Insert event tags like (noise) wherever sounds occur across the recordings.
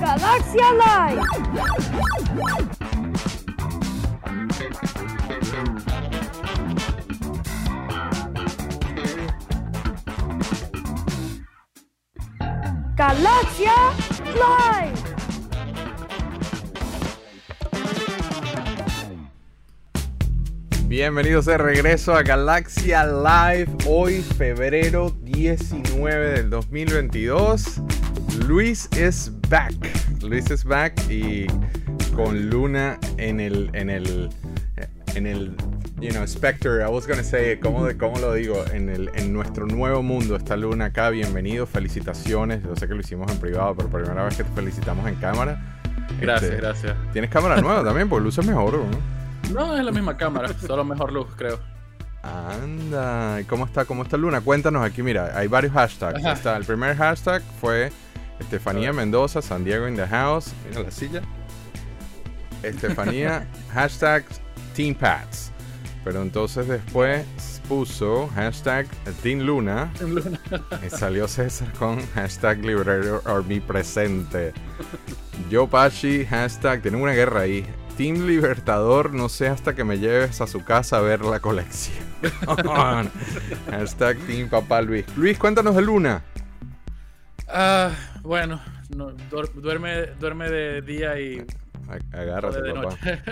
Galaxia Live. Galaxia Live. Bienvenidos de regreso a Galaxia Live, hoy febrero 19 del 2022. Luis is back. Luis is back y con Luna en el, en el, en el, you know, Spectre. I was gonna say, ¿cómo, de- cómo lo digo? En, el, en nuestro nuevo mundo está Luna acá. Bienvenido, felicitaciones. Yo sé que lo hicimos en privado, pero primera vez que te felicitamos en cámara. Gracias, Este, gracias. Tienes cámara nueva también, porque luces mejor, ¿no? No, es la misma cámara, solo mejor luz, creo. Anda, ¿y cómo está? ¿Cómo está Luna? Cuéntanos aquí, mira, hay varios hashtags. Está, el primer hashtag fue Estefanía. Mendoza, San Diego in the house. Mira la silla. Estefanía, (laughs) hashtag Team Pats. Pero entonces después puso hashtag Team Luna. Y salió César con hashtag Liberator Army presente. Yo Pachi, hashtag, tienen una guerra ahí. Team Libertador, no sé hasta que me lleves a su casa a ver la colección. (laughs) hashtag Team Papá Luis. Luis, cuéntanos de Luna. Ah, bueno, no, duer- duerme, duerme de día y Agárrate, de papá. noche.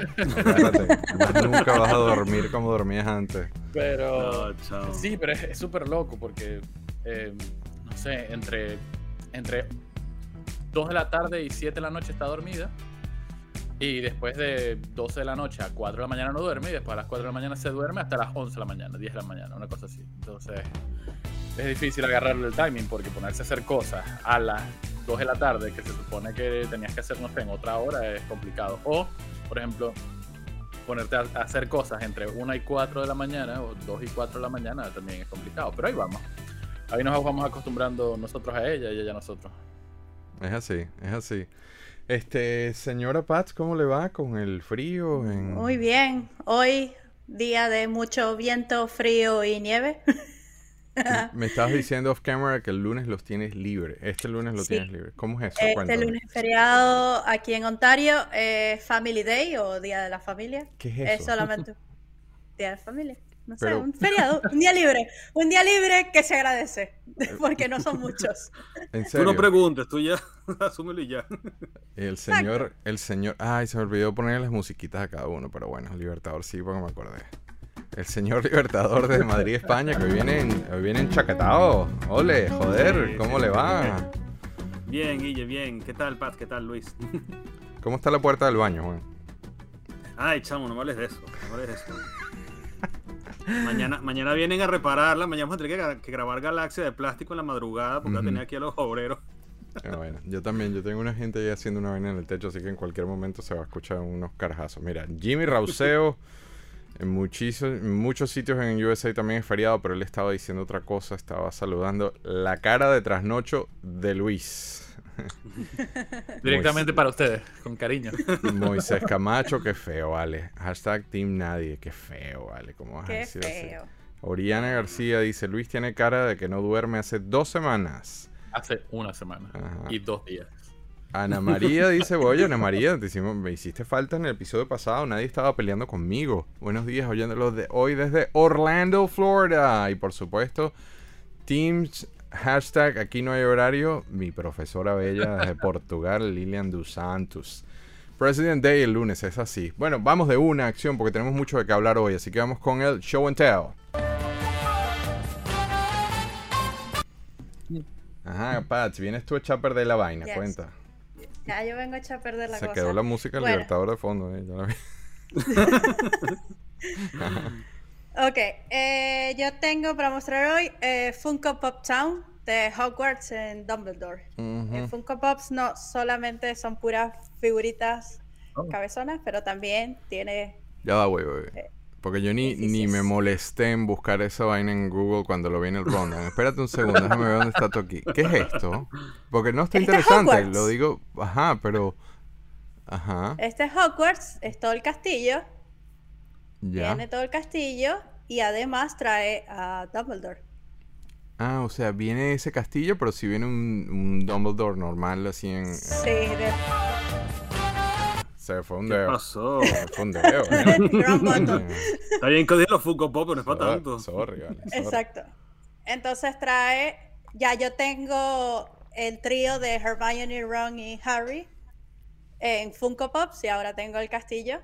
Agárrate. (laughs) Nunca vas a dormir como dormías antes. Pero No, chao. sí, pero es es súper loco porque, eh, no sé, entre, entre 2 de la tarde y 7 de la noche está dormida. Y después de 12 de la noche a 4 de la mañana no duerme. Y después a las 4 de la mañana se duerme hasta las 11 de la mañana, 10 de la mañana, una cosa así. Entonces es difícil agarrarle el timing porque ponerse a hacer cosas a las 2 de la tarde que se supone que tenías que hacer, no sé, en otra hora es complicado. O, por ejemplo, ponerte a, hacer cosas entre 1 y 4 de la mañana o 2 y 4 de la mañana también es complicado. Pero ahí vamos. Ahí nos vamos acostumbrando nosotros a ella y ella a nosotros. Es así, es así. Este, señora Pats, ¿cómo le va con el frío? En... Muy bien. Hoy, día de mucho viento, frío y nieve. (laughs) (laughs) Me estabas diciendo off camera que el lunes los tienes libre. Este lunes lo Sí. tienes libre. ¿Cómo es eso? Este Cuéntame. lunes feriado aquí en Ontario es Family Day o Día de la Familia. ¿Qué es Es eso? solamente (laughs) Día de la Familia. No sé, un feriado, un día libre. Un día libre que se agradece, (laughs) porque no son muchos. ¿En Tú no preguntes, tú ya asúmelo y ya. El señor, el señor, ay, se me olvidó poner las musiquitas a cada uno, pero bueno, Libertador sí, porque me acordé. El señor Libertador de Madrid, España, que hoy viene, en- hoy viene enchaquetado. Ole, joder, ¿cómo le va? Bien, Guille, bien. ¿Qué tal, Pat? ¿Qué tal, Luis? (laughs) ¿Cómo está la puerta del baño, Juan? Ay, chamo, no me hables de eso. No me hables de eso. Mañana, mañana vienen a repararla. Mañana vamos a tener que, gra- que grabar Galaxia de plástico en la madrugada porque Ujú. tenía aquí a los obreros. Ah, bueno, yo también, yo tengo una gente ahí haciendo una vaina en el techo, así que en cualquier momento se va a escuchar unos carajazos. Mira, Jimmy Rauseo, (laughs) en muchísimos, muchos sitios en USA también es feriado, pero él estaba diciendo otra cosa, estaba saludando la cara de trasnocho de Luis. (laughs) Directamente para ustedes, con cariño. (laughs) Moisés Camacho, qué (laughs) feo, vale. Hashtag Team Nadie, qué feo, vale. ¿Cómo vas a decir así? feo. Oriana García dice, Luis tiene cara de que no duerme hace dos semanas. Hace una semana Ajá. y dos días. Ana María dice, oye, Ana María, te hicimos- me hiciste falta en el episodio pasado, nadie estaba peleando conmigo. Buenos días, oyéndolo de hoy desde Orlando, Florida. Y por supuesto, Teams, hashtag aquí no hay horario, mi profesora bella desde Portugal, Lilian dos Santos. President Day el lunes, es así. Bueno, vamos de una acción porque tenemos mucho de qué hablar hoy, así que vamos con el show and tell. Ajá, Pats, vienes tú a echar a perder la vaina, Yes. cuenta. Ya yo vengo a echar a perder la Se cosa. quedó la música del Bueno. Libertador de fondo, eh, ya la vi. (laughs) Ok, eh, yo tengo para mostrar hoy eh, Funko Pop Town de Hogwarts en Dumbledore. Eh, Ujú. Funko Pops no solamente son puras figuritas Oh. cabezonas, pero también tiene... Ya va, güey, güey. Eh, Porque yo ni, sí, sí, ni sí, me molesté en buscar esa vaina en Google cuando lo vi en el rundown. Espérate un segundo, (laughs) déjame ver dónde está aquí. ¿Qué es esto? Porque no está Este es interesante, lo digo, ajá, pero... Ajá, Este es Hogwarts, es todo el castillo, ya. tiene todo el castillo y además trae a Dumbledore. Ah, o sea, viene ese castillo, pero si viene un, un Dumbledore normal, así en... Sí, de Se fue un ¿Qué dedo. pasó? Se fue un dedo. (laughs) ¿eh? Está bien que los Funko Pop, pero no es para Sorry, tanto. sorry, vale, sorry. Exacto. Entonces trae, ya yo tengo el trío de Hermione, Ron y Harry en Funko Pops y ahora tengo el castillo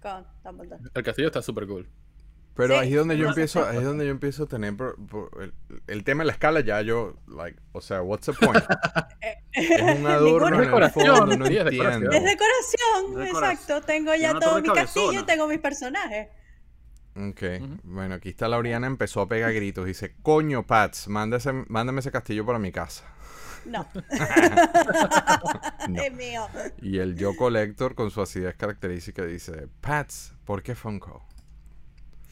con Dumbledore. El castillo está súper cool. Pero Sí, ahí es donde yo empiezo, ahí es donde yo empiezo a tener por- por- el, el tema de la escala ya yo, like, o sea, what's the point? (laughs) es un adorno en el Decoración, fondo, no es decoración. Es decoración, exacto. Tengo ya todo mi castillo y tengo mis personajes. Ok, bueno, aquí está Lauriana, empezó a pegar gritos, dice, coño, Pats, mándese, mándame ese castillo para mi casa. No, (laughs) No. es mío. Y el yo collector con su acidez característica dice, Pats, ¿por qué Funko?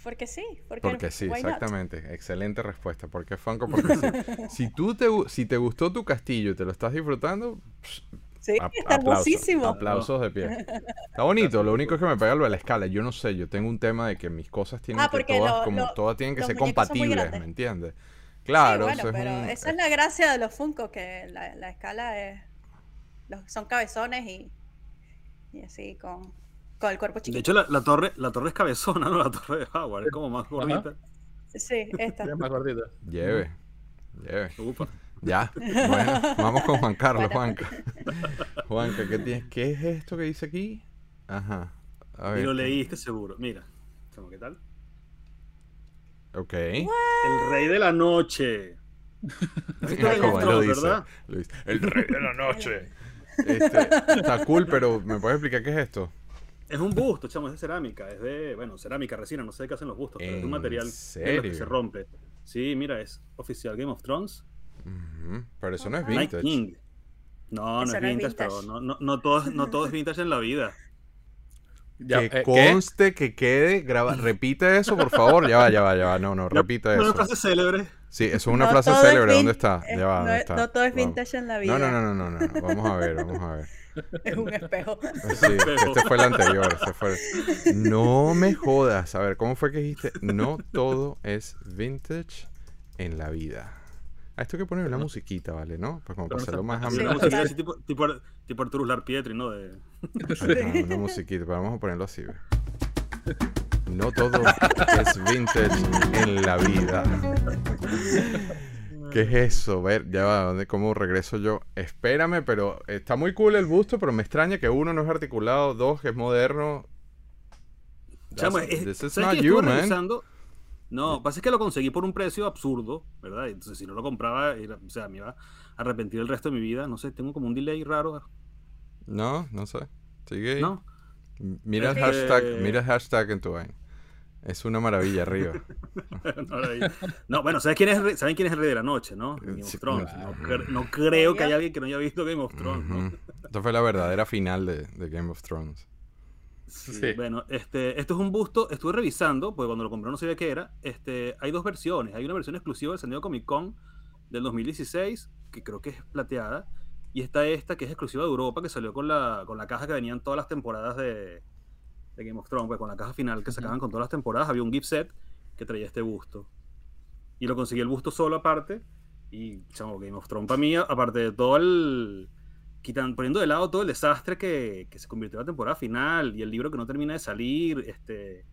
Porque sí. Porque, Porque sí, not? exactamente. Excelente respuesta. ¿Por qué Funko? Porque sí. (laughs) Si tú te, si te gustó tu castillo y te lo estás disfrutando, Sí, ap- está aplausos, hermosísimo. aplausos de pie. (laughs) Está bonito. Lo único es que me pega lo de la escala. Yo no sé, yo tengo un tema de que mis cosas tienen Ah, que porque todas, lo- como, lo- todas tienen que ser compatibles. ¿me entiendes? Claro, sí, es pero un- esa es la gracia de los Funko, que la, la escala es. Los, son cabezones y, y así con, con el cuerpo De chiquito. hecho, la, la torre, la torre es cabezona, ¿no? La torre de Howard es como más gordita. Sí, esta. Es más gordito. Lleve, lleve. Upa. Ya, bueno, vamos con Juan Carlos, Bueno. Juanca. Juanca, ¿qué, tienes? ¿qué es esto que dice aquí? Ajá. A Y ver. lo leíste seguro. Mira, ¿qué tal? Ok. El rey de la noche. (laughs) Mira cómo él lo dice. El rey de la noche. Este, está cool, pero ¿me puedes explicar qué es esto? Es un busto, chamo, es de cerámica. Es de, bueno, cerámica, resina, no sé qué hacen los bustos, pero es de ¿En un material serio? que se rompe. Sí, mira, es oficial Game of Thrones. Ujú, Pero eso no es vintage. King. No, no Eso es no es vintage, pero vintage. no, no, no, todo, es- no todo es vintage en la vida. (laughs) Ya, que eh, ¿qué? conste, que quede, graba, repite eso, por favor. Ya va, ya va, ya va. No, no, repite Una eso. frase célebre. Sí, eso es una No frase célebre. ¿Dónde está? Ya va, no, ¿dónde es- está? no todo es Vamos. vintage en la vida. No, no, no, no, no, no. Vamos a ver, vamos a ver. (laughs) Es un espejo. Sí, (laughs) este fue el anterior. Este fue el- (laughs) No me jodas. A ver, ¿cómo fue que dijiste? No todo es vintage en la vida. A esto hay que ponerle una musiquita, ¿vale? ¿no? Pues como se- más Sí, Así, ameno. una musiquita así tipo, tipo, tipo Arturus Larpietri, ¿no? De, una musiquita, pero vamos a ponerlo así. ve. No todo es vintage en la vida. ¿Qué es eso? Ver, ya va, ¿dónde, ¿cómo regreso yo? Espérame, pero está muy cool el busto, pero me extraña que uno no es articulado, dos que es moderno. Chamo, es- ¿sabes not you, man. No, pasa es que lo conseguí por un precio absurdo, ¿verdad? Entonces, si no lo compraba, era- o sea, me iba a arrepentir el resto de mi vida. No sé, tengo como un delay raro. No, no sé. Sigue ahí. ¿No? Mira el Este- hashtag, mira el hashtag en tu vaina. Es una maravilla arriba. (laughs) no, bueno, ¿sabes quién es, ¿saben quién es el rey de la noche, no? Game of Thrones. No, cre- no creo que haya alguien que no haya visto Game of Thrones, ¿no? Esta fue la verdadera final de, de Game of Thrones. Sí, Sí. Bueno, este, esto es un busto, estuve revisando, porque cuando lo compré no sabía qué era. Este, hay dos versiones. Hay una versión exclusiva del San Diego Comic Con del 2016, que creo que es plateada, y está esta que es exclusiva de Europa, que salió con la, con la caja que venían todas las temporadas de, de Game of Thrones, pues con la caja final que sacaban con todas las temporadas, había un gift set que traía este busto. Y lo conseguí el busto solo aparte, y chamo, Game of Thrones para mí, aparte de todo el quitan, poniendo de lado todo el desastre que, que se convirtió en la temporada final y el libro que no termina de salir. Este,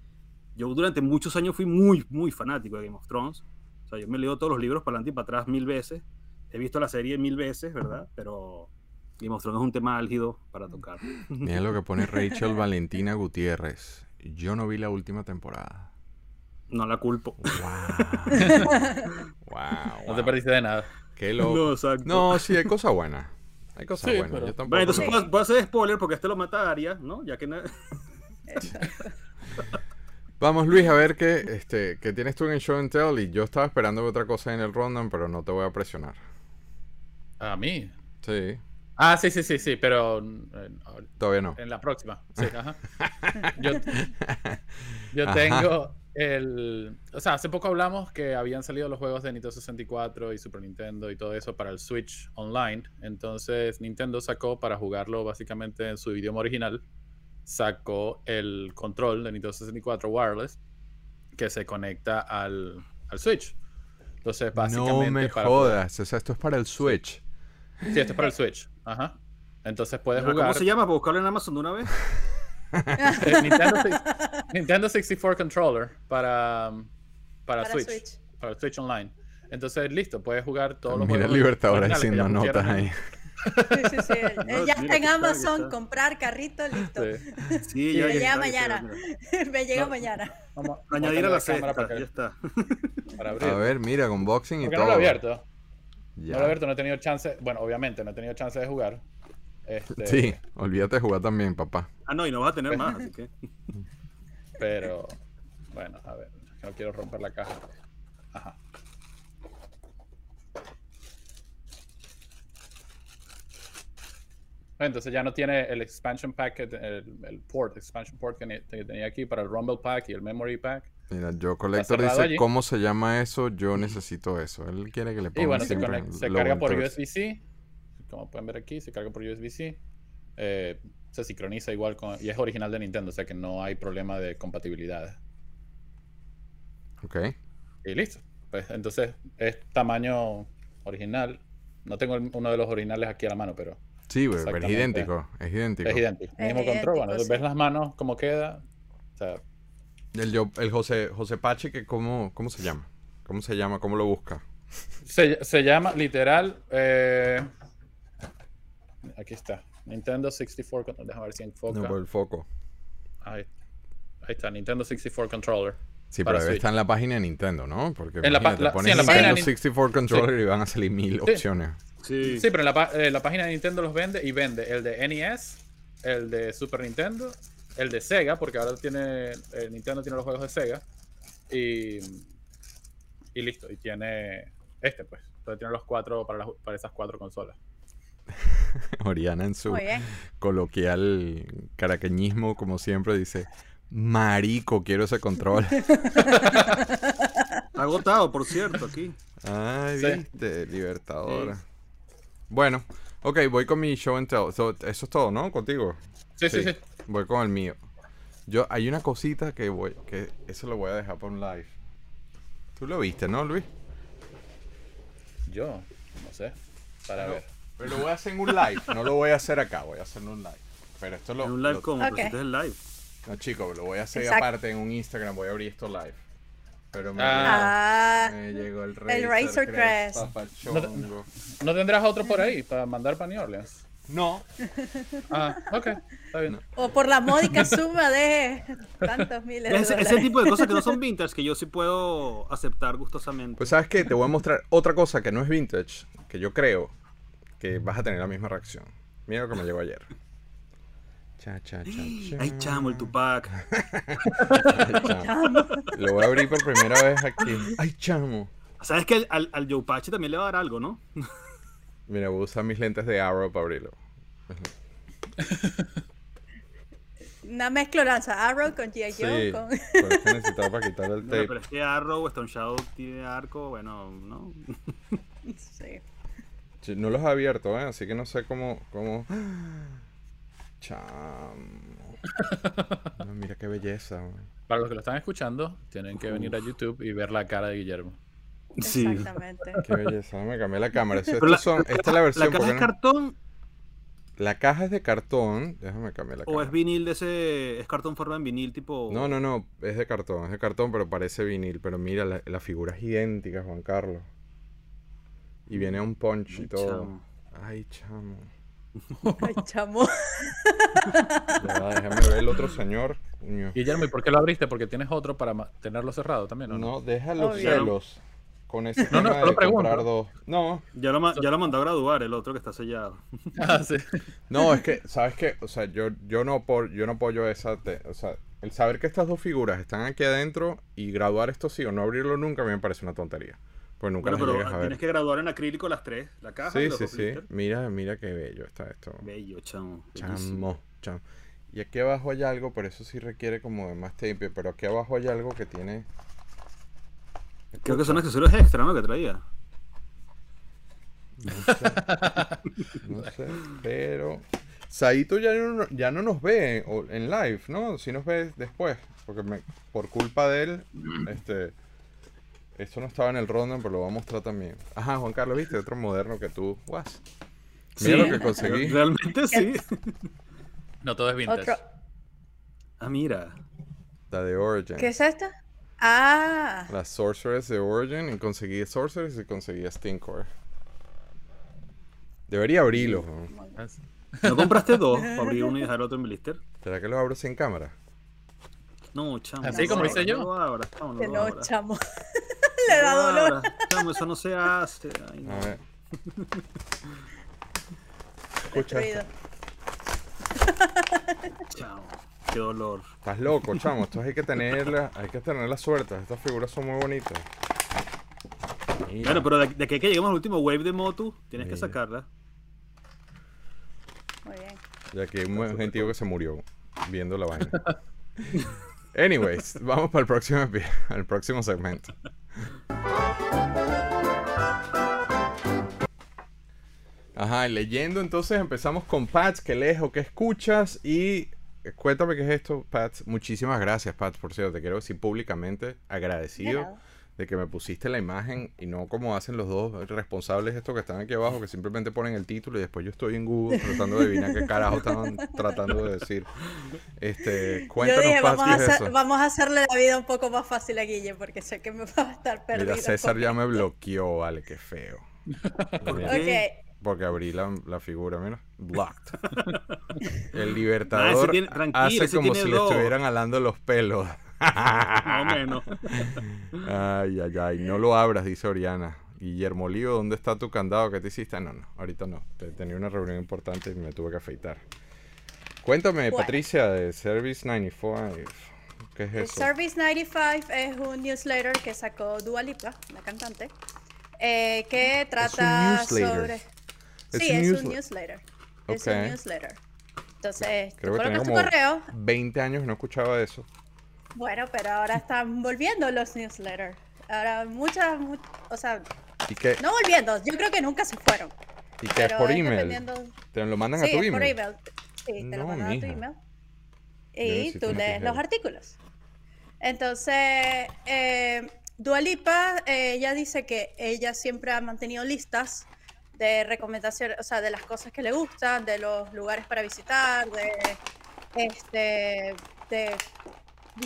yo durante muchos años fui muy, muy fanático de Game of Thrones. O sea, yo me leo todos los libros para adelante y para atrás mil veces. He visto la serie mil veces, ¿verdad? Pero Game of Thrones es un tema álgido para tocar. Mira lo que pone Rachel Valentina Gutiérrez. Yo no vi la última temporada. No la culpo. Wow. wow. (laughs) No te perdiste de nada. Qué loco. No, No, exacto. sí, hay cosas buenas. Hay cosas Sí, buenas. pero- Yo tampoco Bueno, entonces puedo, puedo hacer spoiler porque este lo mata a Arya, ¿no? Ya que na- (laughs) Vamos, Luis, a ver qué, este, qué tienes tú en el show and tell. Y yo estaba esperando otra cosa en el rundown, pero no te voy a presionar. A mí. Sí, Ah, sí, sí, sí, sí, pero eh, todavía no. en la próxima. Sí, (laughs) ajá. Yo, yo Ajá. tengo el... O sea, hace poco hablamos que habían salido los juegos de Nintendo 64 y Super Nintendo y todo eso para el Switch Online. Entonces Nintendo sacó para jugarlo básicamente en su idioma original, sacó el control de Nintendo 64 wireless que se conecta al, al Switch. Entonces, No básicamente. me para poder- jodas. O sea, esto es para el Switch. Sí, esto es para el Switch. Ajá. Entonces puedes ¿Cómo jugar. se llama? ¿Para buscarlo en Amazon de una vez? (laughs) eh, Nintendo, Nintendo 64 Controller para, para, Para Switch, Switch. Para Switch Online. Entonces, listo, puedes jugar todos los Mira juegos que haciendo notas ahí. Sí, sí, sí. (laughs) No, ya está en Amazon, está. comprar carrito, listo. Sí. Sí, Sí. (laughs) ya, Me llega mañana. Me llega No. mañana. Vamos, Añadir a la cámara cesta, para, ya está. para abrir. A ver, mira, con boxing y ¿Por qué todo. no lo he abierto? Ya. No lo he abierto, no he tenido chance. Bueno, obviamente, no he tenido chance de jugar. Este, Sí, olvídate de jugar también, papá. Ah, no, y no vas a tener más, así que. Pero, bueno, a ver, no quiero romper la caja. Ajá. Entonces ya no tiene el expansion pack, el, el port, expansion port que tenía aquí para el Rumble Pack y el Memory Pack. Mira, Joe Collector dice, allí. ¿cómo se llama eso? Yo necesito eso. Él quiere que le ponga Y bueno, se, carga por. USB-C. Como pueden ver aquí, se carga por USB-C. Eh, se sincroniza igual con... Y es original de Nintendo, o sea que no hay problema de compatibilidad. Ok. Y listo. Pues entonces es tamaño original. No tengo el- uno de los originales aquí a la mano, pero Sí, güey, pero es idéntico. Es idéntico. es idéntico. Es Mismo control. Bueno, idéntico, ves sí. las manos, cómo queda. O sea, El, yo- el José, José Pache, que cómo, ¿cómo se llama? ¿Cómo se llama? ¿Cómo lo busca? se, se llama literal. eh, aquí está. Nintendo 64. con- Déjame ver si enfoca. No, por el foco. Ahí, ahí está, Nintendo 64 Controller. Sí, pero debe Switch. estar en la página de Nintendo, ¿no? Porque En la la- sí, pones en la página Nintendo de Nin- 64 Controller y van a salir mil Sí. opciones. Sí. Sí, pero en la, eh, la página de Nintendo los vende y vende el de NES, el de Super Nintendo, el de Sega, porque ahora tiene eh, Nintendo tiene los juegos de Sega y, y listo, y tiene este pues, entonces tiene los cuatro para, las- para esas cuatro consolas. (laughs) Oriana en su coloquial caraqueñismo, como siempre, dice, marico, quiero ese control. (laughs) Agotado, por cierto, aquí. Ay, Sí. viste, libertadora. Bueno, ok, voy con mi show and tell. So, eso es todo, ¿no? Contigo. Sí, sí, sí. Voy con el mío. Yo, hay una cosita que voy, que eso lo voy a dejar para un live. Tú lo viste, ¿no, Luis? Yo, no sé, para ver. Pero lo voy a hacer en un live. No lo voy a hacer acá, voy a hacerlo en un live. Pero esto lo. En un live lo- como, Ok. pero si este es el live. No, chicos, lo voy a hacer Exacto. aparte en un Instagram. Voy a abrir esto live. Pero me, Ah. Ah, me llegó el el Razor Crest. ¿No tendrás otro por ahí para mandar para New Orleans? No, (laughs) Ah, ok, está bien. o por la módica (laughs) suma de tantos miles de Ese, ese tipo de cosas que no son (laughs) vintage que yo sí puedo aceptar gustosamente. Pues sabes qué, te voy a mostrar otra cosa que no es vintage, que yo creo que vas a tener la misma reacción. Mira lo que me llegó ayer. Cha, cha, cha, cha. Ay, chamo, el Tupac. Ay, chamo. Lo voy a abrir por primera vez aquí. Ay, chamo. ¿Sabes que al, al, al Joe Pache también le va a dar algo, no? Mira, voy a usar mis lentes de Arrow para abrirlo. (laughs) Una mezcloranza. Arrow con G.I. Joe. Sí, Con... necesitaba para quitar el Bueno, tape. pero es que Arrow, Stone Shadow tiene arco, bueno, ¿no? (laughs) Sí. No los he abierto, ¿eh? así que no sé cómo. cómo... (gasps) Chamo. (laughs) No, mira qué belleza. güey. Para los que lo están escuchando, tienen que venir a YouTube y ver la cara de Guillermo. Sí. Exactamente. Qué belleza. Me cambié la cámara. Pero la, estos son- esta es la versión. ¿La caja es no- cartón La caja es de cartón. Déjame cambiar la o cámara. es vinil de ese. Es cartón forma en vinil tipo. No, no, no. Es de cartón. Es de cartón, pero parece vinil. Pero mira, la, la figura es idéntica, Juan Carlos. Y viene un punch y Ay, todo. chamo. Ay, chamo. (laughs) Ay, chamo. Ya déjame ver el otro señor. Guillermo, ¿y por qué lo abriste? Porque tienes otro para tenerlo cerrado también, ¿o no? No, deja los celos. Con ese No, no, tema solo de comprar dos. No, Ya lo, ya lo mandó a graduar el otro que está sellado. (laughs) Ah, sí. no, es que, ¿sabes qué? O sea, yo, yo no por, yo no apoyo esa. te- o sea, el saber que estas dos figuras están aquí adentro y graduar esto sí o no abrirlo nunca a mí me parece una tontería. Pues nunca Bueno, pero ver. tienes que graduar en acrílico las tres. La caja y Sí, los sí, sí. Mira, mira qué bello está esto. Bello, chamo. Chamo, chamo. Y aquí abajo hay algo, pero eso sí requiere como de más tape. Pero aquí abajo hay algo que tiene. Creo que son accesorios extra, ¿no? Que traía. No sé. No sé, pero. Saito ya no, ya no nos ve en live, ¿no? Si nos ve después. Porque me- por culpa de él, este. Esto no estaba en el rundown, pero lo voy a mostrar también. Ajá, Juan Carlos, ¿viste? Otro moderno que tú. Was. Mira Sí, lo que conseguí. (laughs) Realmente sí. No todo es vintage. Otro. Ah, mira. La de Origin. ¿Qué es esta? Ah, La Sorceress de Origin. Y conseguí Sorceress y conseguí Stinkcore. Debería abrirlo. ¿no? ¿No compraste dos para abrir uno y dejar otro en blister? ¿Será que lo abro sin cámara? No, chamo. Así no como hice yo. No lo abras, chamo, no que lo no, abras. chamo. No (laughs) Le da lo dolor. abras, Chamo, eso no se hace. Ay, no. A ver. (laughs) Escucha. Chamo, qué dolor. Estás loco, chamo. Esto hay que tenerla, hay que tener la suerte. Estas figuras son muy bonitas. Mira. Bueno, pero de, de aquí a que lleguemos al último wave de Motu, tienes que sacarla. Muy bien. Y aquí hay un gentío que se murió viendo la vaina. (laughs) Anyways, vamos para el próximo, al próximo segmento. Ajá, y leyendo entonces empezamos con Pats, que lees o que escuchas y cuéntame qué es esto, Pats. Muchísimas gracias, Pats, por cierto, te quiero decir públicamente De agradecido de que me pusiste la imagen y no como hacen los dos responsables estos que están aquí abajo, que simplemente ponen el título y después yo estoy en Google tratando de adivinar qué carajo estaban tratando de decir. Este, Yo cuéntanos, dije, Paz, vamos ¿qué a, es hacer- eso? vamos a hacerle la vida un poco más fácil a Guille, porque sé que me va a estar perdido. Mira, César ya me esto. bloqueó, vale, qué feo. (laughs) Ok, Porque abrí la, la figura, mira. Blocked. (laughs) El Ah, libertador ese tiene- tranquilo, hace ese como tiene si le estuvieran alando los pelos. (laughs) Más o menos. Ay, ay, ay, no lo abras, dice Oriana. Guillermo Lío, ¿dónde está tu candado que te hiciste? No, no, ahorita no. Te- Tenía una reunión importante y me tuve que afeitar. Cuéntame, Bueno. Patricia, de Service 95. ¿Qué es eso? Service 95 es un newsletter que sacó Dua Lipa, la cantante, eh, que trata newsletter. Es sí, un es un newsletter. Es Ok. un newsletter. Entonces, Creo que tenía como correo. 20 años que no escuchaba eso. Bueno, pero ahora están volviendo los newsletters. Ahora muchas, mu- o sea, ¿Y qué, no volviendo, yo creo que nunca se fueron. y qué es por es email? dependiendo- ¿Te lo mandan Sí, a tu es email? por email. Sí, te No, lo mandan a tu email. Y tú lees los artículos. Entonces, eh, Dualipa, ella dice que ella siempre ha mantenido listas de recomendaciones, o sea, de las cosas que le gustan, de los lugares para visitar, de, este,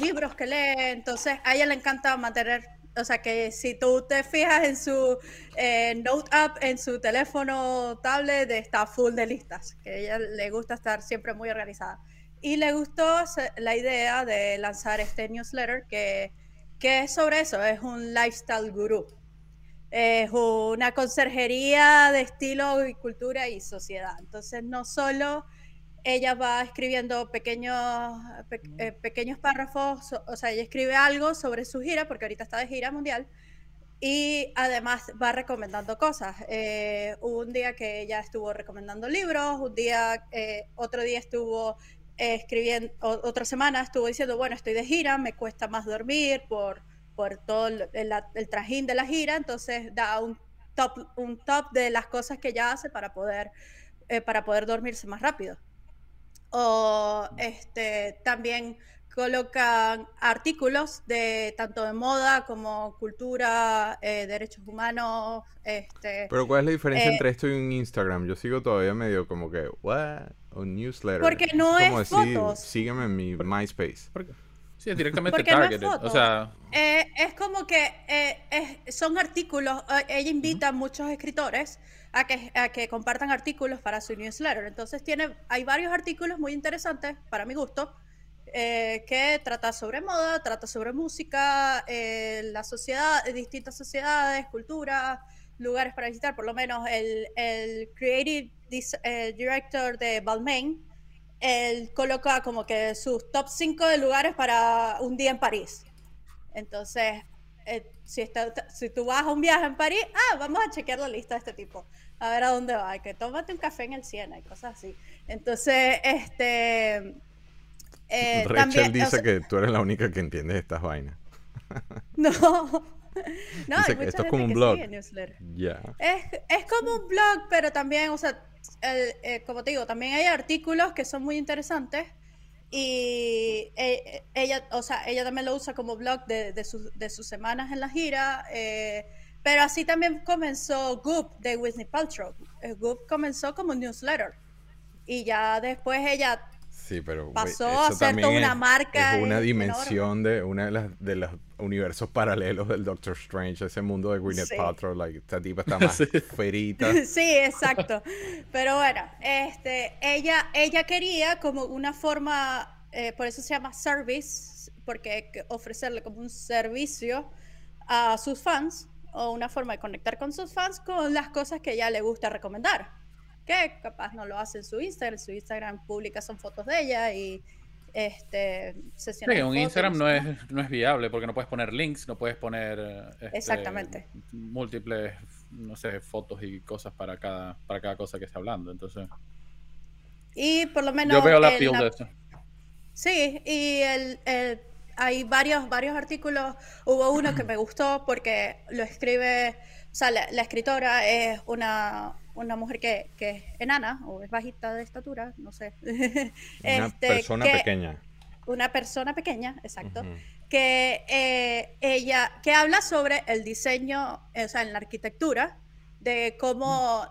libros que lee. Entonces, a ella le encanta mantener, o sea, que si tú te fijas en su eh, Note App, en su teléfono, tablet, está full de listas, que a ella le gusta estar siempre muy organizada. Y le gustó la idea de lanzar este newsletter que, que es sobre eso, es un lifestyle guru. Es una conserjería de estilo y cultura y sociedad. Entonces, no solo ella va escribiendo pequeños, pe- eh, pequeños párrafos, o sea, ella escribe algo sobre su gira, porque ahorita está de gira mundial, y además va recomendando cosas. Eh, hubo un día que ella estuvo recomendando libros, un día, eh, otro día estuvo escribiendo, o- otra semana estuvo diciendo, bueno, estoy de gira, me cuesta más dormir por, por todo el, el- el trajín de la gira, entonces da un top, un top de las cosas que ella hace para poder, eh, para poder dormirse más rápido. O este, también colocan artículos de tanto de moda como cultura, eh, derechos humanos, este, Pero ¿cuál es la diferencia Eh, entre esto y un Instagram? Yo sigo todavía medio como que, what? Un newsletter. Porque no como es decir, fotos. sígueme en mi MySpace. Sí, es directamente Porque no es targeted. foto. o sea, Eh, es como que eh, es- son artículos, eh, ella invita a muchos escritores a que, a que compartan artículos para su newsletter. Entonces tiene, hay varios artículos muy interesantes, para mi gusto, eh, que trata sobre moda, trata sobre música, la sociedad, distintas sociedades, culturas, lugares para visitar. Por lo menos el, el Creative Director de Balmain, él coloca como que sus top 5 de lugares para un día en París. Entonces, eh, si, está- si tú vas a un viaje en París, ah, vamos a chequear la lista de este tipo. A ver a dónde va. Que tómate un café en el Siena y cosas así. Entonces, este. eh, Rachel también, o dice sea, que tú eres la única que entiende estas vainas. (laughs) No. (laughs) No, Dice hay esto es como un blog. Ya. Es, es como un blog, pero también, o sea, el- eh, como te digo, también hay artículos que son muy interesantes Y eh, ella, o sea, ella también lo usa como blog de, de, sus, de sus semanas en la gira. eh, pero así también comenzó Goop de Whitney Paltrow. Eh, Goop comenzó como un newsletter. Y ya después ella Sí, pero Pasó eso a ser también toda una es- marca Es una en- dimensión de una de las de los universos paralelos del Doctor Strange, ese mundo de Gwyneth Sí. Paltrow, like, esta tipa está (laughs) más Sí. ferita. (laughs) Sí, exacto. Pero bueno, este, ella, ella quería como una forma, eh, por eso se llama service, porque ofrecerle como un servicio a sus fans o una forma de conectar con sus fans con las cosas que ella le gusta recomendar. Que capaz no lo hace en su Instagram, su Instagram pública son fotos de ella y este Sí, sesiones de un fotos, Instagram no es, no es viable porque no puedes poner links, no puedes poner este, Exactamente. múltiples, no sé, fotos y cosas para cada, para cada cosa que esté hablando. Entonces, Y por lo menos yo veo la la- de eso. Sí, y el, el- hay varios, varios artículos. Hubo uno que me gustó porque lo escribe, o sea, la, la escritora es una, una mujer que, que es enana o es bajita de estatura, no sé. (laughs) Una Este, persona que- pequeña. Una persona pequeña, exacto. Ujú. Que eh, ella, que habla sobre el diseño, eh, o sea, en la arquitectura, de cómo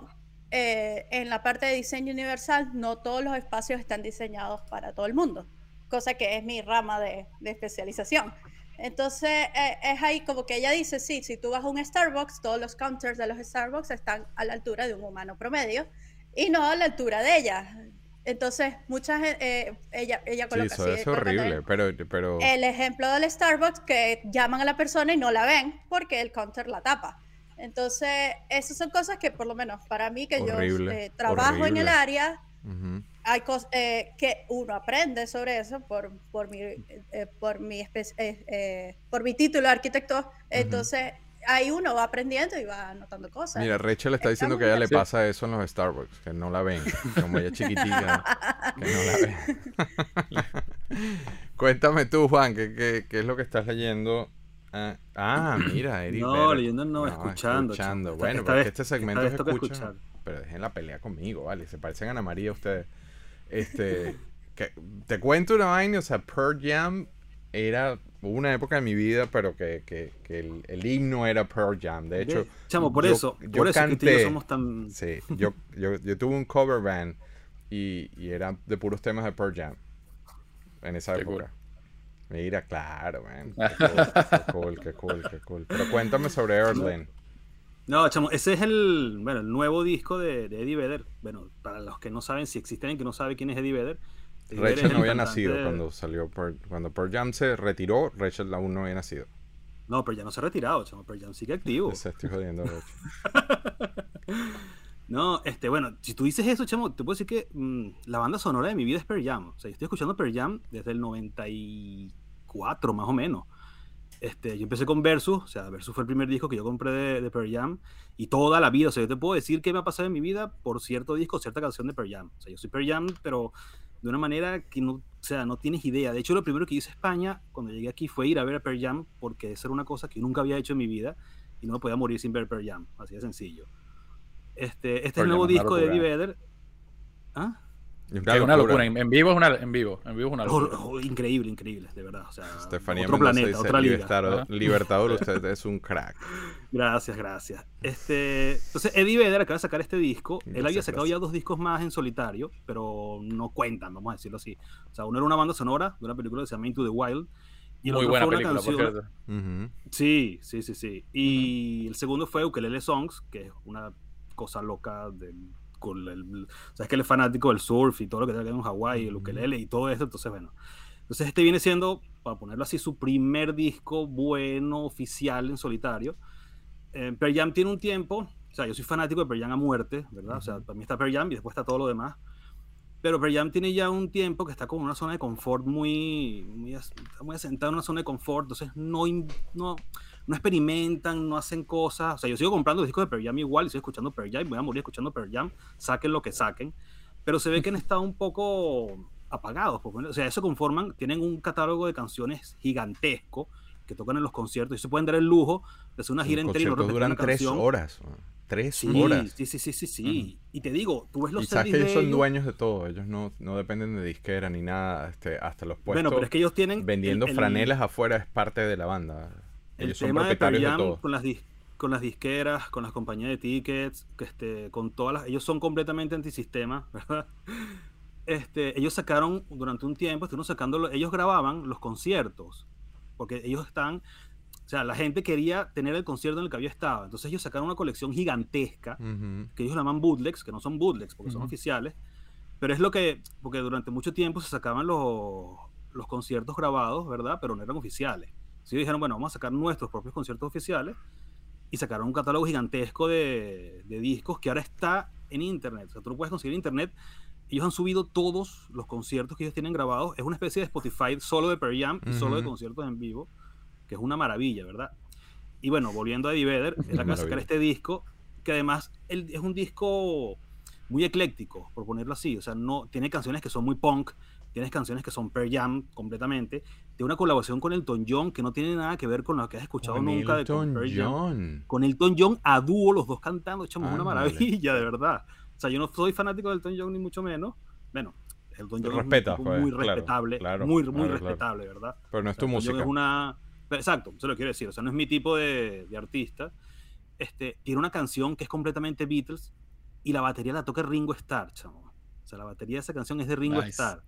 eh, en la parte de diseño universal no todos los espacios están diseñados para todo el mundo, cosa que es mi rama de, de especialización. Entonces eh, es ahí como que ella dice, sí, si tú vas a un Starbucks, todos los counters de los Starbucks están a la altura de un humano promedio y no a la altura de ella. Entonces, muchas, eh, ella, ella Sí, coloca eso así, es horrible, pero, pero el ejemplo del Starbucks que llaman a la persona y no la ven porque el counter la tapa. Entonces, esas son cosas que por lo menos para mí que Horrible, yo eh, trabajo en el horrible. área, ujú. Hay cosas que uno aprende sobre eso por, por, mi, eh, por, mi, eh, eh, por mi título de arquitecto. Entonces, ahí uno va aprendiendo y va anotando cosas. Mira, Rachel está Está diciendo que a ella le pasa eso en los Starbucks, que no la ven, como ella es chiquitita, (laughs) que no la ven. (laughs) Cuéntame tú, Juan, ¿qué, qué, qué es lo que estás leyendo? Ah, ah, (clears throat) mira, Eric. No, leyendo no, escuchando, Escuchando. Bueno, Esta porque vez- este segmento es escucha. escuchar. Pero dejen la pelea conmigo, ¿vale? Se parecen a Ana María ustedes. Este, que- te cuento una vaina, o sea, Pearl Jam era una época de mi vida, pero que, que, que el, el himno era Pearl Jam. De hecho, Chamo, por yo- eso, yo por eso es que tú y yo canté- somos tan. Sí, yo, yo, yo tuve un cover band y, y era de puros temas de Pearl Jam en esa Qué época. Mira, claro, man. Qué cool, qué cool, qué cool, qué cool. Pero cuéntame sobre Earthling. No, chamo, ese es el, bueno, el nuevo disco de, de Eddie Vedder. Bueno, para los que no saben, si existen y que no saben quién es Eddie Vedder. Eddie Rachel el no había nacido de- cuando salió Pearl, cuando Pearl Jam se retiró, Rachel aún no había nacido. No, pero ya no se ha retirado, chamo, pero ya sigue activo. Se estoy jodiendo. (laughs) No, este, bueno, si tú dices eso, chamo, te puedo decir que mm, la banda sonora de mi vida es Pearl Jam. O sea, yo estoy escuchando Pearl Jam desde el 94, más o menos. Este, yo empecé con Versus, o sea, Versus fue el primer disco que yo compré de, de Pearl Jam y toda la vida, o sea, yo te puedo decir qué me ha pasado en mi vida por cierto disco, cierta canción de Pearl Jam. O sea, yo soy Pearl Jam, pero de una manera que no, o sea, no tienes idea. De hecho, lo primero que hice España cuando llegué aquí fue ir a ver a Pearl Jam porque esa era una cosa que yo nunca había hecho en mi vida y no me podía morir sin ver Pearl Jam, así de sencillo. Este, este es el nuevo disco de Eddie. Vedder. ¿Ah? Es una locura. En, en vivo es una, en vivo, en vivo es una Oh, locura. oh, increíble, increíble, de verdad. O sea, Estefanía otro Mendoza planeta, dice, otra liga. Libertador, usted es un crack. (laughs) Gracias, gracias. Este, entonces, Eddie Vedder acaba de sacar este disco. Él había Gracias, sacado gracias. ya dos discos más en solitario, pero no cuentan, vamos a decirlo así. O sea, uno era una banda sonora de una película que se llama Into the Wild. Y el Muy otro buena fue una película, por canción- cierto. Ujú. Sí, sí, sí, sí. Y el segundo fue Ukelele Songs, que es una cosa loca del con el, o sea, es que él es fanático del surf y todo lo que ver con Hawái, el ukelele y todo esto, entonces bueno. Entonces este viene siendo, para ponerlo así, su primer disco bueno, oficial en solitario. Eh, Pearl Jam tiene un tiempo, o sea, yo soy fanático de Pearl Jam a muerte, ¿verdad? O sea, para mí está Pearl Jam y después está todo lo demás. Pero Pearl Jam tiene ya un tiempo que está como en una zona de confort muy, muy, muy asentado en una zona de confort, entonces no, no, no experimentan, no hacen cosas. O sea, yo sigo comprando discos de Pearl Jam igual, y sigo escuchando Pearl Jam, voy a morir escuchando Pearl Jam, saquen lo que saquen. Pero se ve que han estado un poco apagados. pues, O sea, eso conforman, tienen un catálogo de canciones gigantesco que tocan en los conciertos y se pueden dar el lujo de hacer una gira Los entera y no conciertos repetir duran una tres horas. Tres Sí, horas. sí, sí, sí, sí, sí. Y te digo, tú ves los sabes que ellos son ellos. dueños de todo. Ellos no, no dependen de disquera ni nada. Este, hasta los puestos Bueno, pero es que ellos tienen. vendiendo el- el- franelas afuera es parte de la banda. El Ellos son tema de Pearl de Jam todo. con las, con las disqueras, con las compañías de tickets, que este, con todas las. Ellos son completamente antisistema, (laughs) ¿verdad? Este, ellos sacaron durante un tiempo, estuvieron sacando, ellos grababan los conciertos, porque ellos están. O sea, la gente quería tener el concierto en el que había estado. Entonces ellos sacaron una colección gigantesca Ujú. que ellos llaman bootlegs, que no son bootlegs porque son Ujú. oficiales, pero es lo que, porque durante mucho tiempo se sacaban los, los conciertos grabados, ¿verdad? Pero no eran oficiales. Así dijeron, bueno, vamos a sacar nuestros propios conciertos oficiales y sacaron un catálogo gigantesco de, de discos que ahora está en internet. O sea, tú lo puedes conseguir en internet. Ellos han subido todos los conciertos que ellos tienen grabados. Es una especie de Spotify solo de Per Jam y solo de conciertos en vivo, que es una maravilla, ¿verdad? Y bueno, volviendo a Eddie Vedder, (laughs) él acaba de sacar este disco, que además él- es un disco muy ecléctico, por ponerlo así. O sea, no, tiene canciones que son muy punk, tienes canciones que son Per Jam completamente. Tiene una colaboración con Elton John que no tiene nada que ver con lo que has escuchado Con nunca de con Elton Pearl Jam. John. Con Elton John a dúo, los dos cantando, chamo, es una maravilla, de verdad. O sea, yo no soy fanático de Elton John ni mucho menos. Bueno, Elton John Respetas, es un pues, muy claro, respetable, claro, muy, muy claro, claro. respetable, ¿verdad? Pero no es tu Elton John música. Es una... pero exacto, se lo quiero decir. O sea, no es mi tipo de, de artista. Este, tiene una canción que es completamente Beatles y la batería la toca Ringo Starr, chamo. O sea, la batería de esa canción es de Ringo Nice. Starr.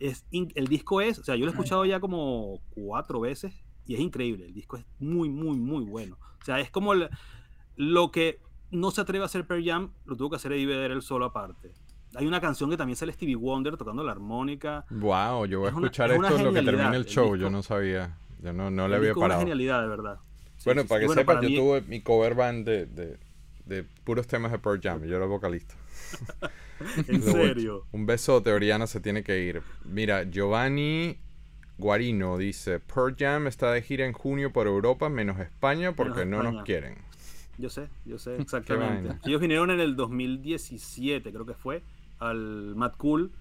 Es in- el disco es, o sea, yo lo he escuchado ya como cuatro veces y es increíble. El disco es muy, muy, muy bueno. O sea, es como el- lo que no se atreve a hacer Per Jam, lo tuvo que hacer Eddie Vedder él solo aparte. Hay una canción que también sale Stevie Wonder tocando la armónica. Wow, yo voy a Es escuchar es una esto en lo que termine el el show. Yo no sabía. Yo no, no le El había disco es una parado. genialidad, de verdad. Sí, Bueno, sí, para sí. que Bueno, sepas, yo mí- tuve mi cover band de, de, de puros temas de Pearl Jam. Yo era vocalista. (laughs) En serio. Un besote, Oriana se tiene que ir. Mira, Giovanni Guarino dice: Pearl Jam está de gira en junio por Europa, menos España, porque no España. nos quieren. Yo sé, yo sé (laughs) exactamente. Ellos vinieron en el 2017, creo que fue, al Mad Cool.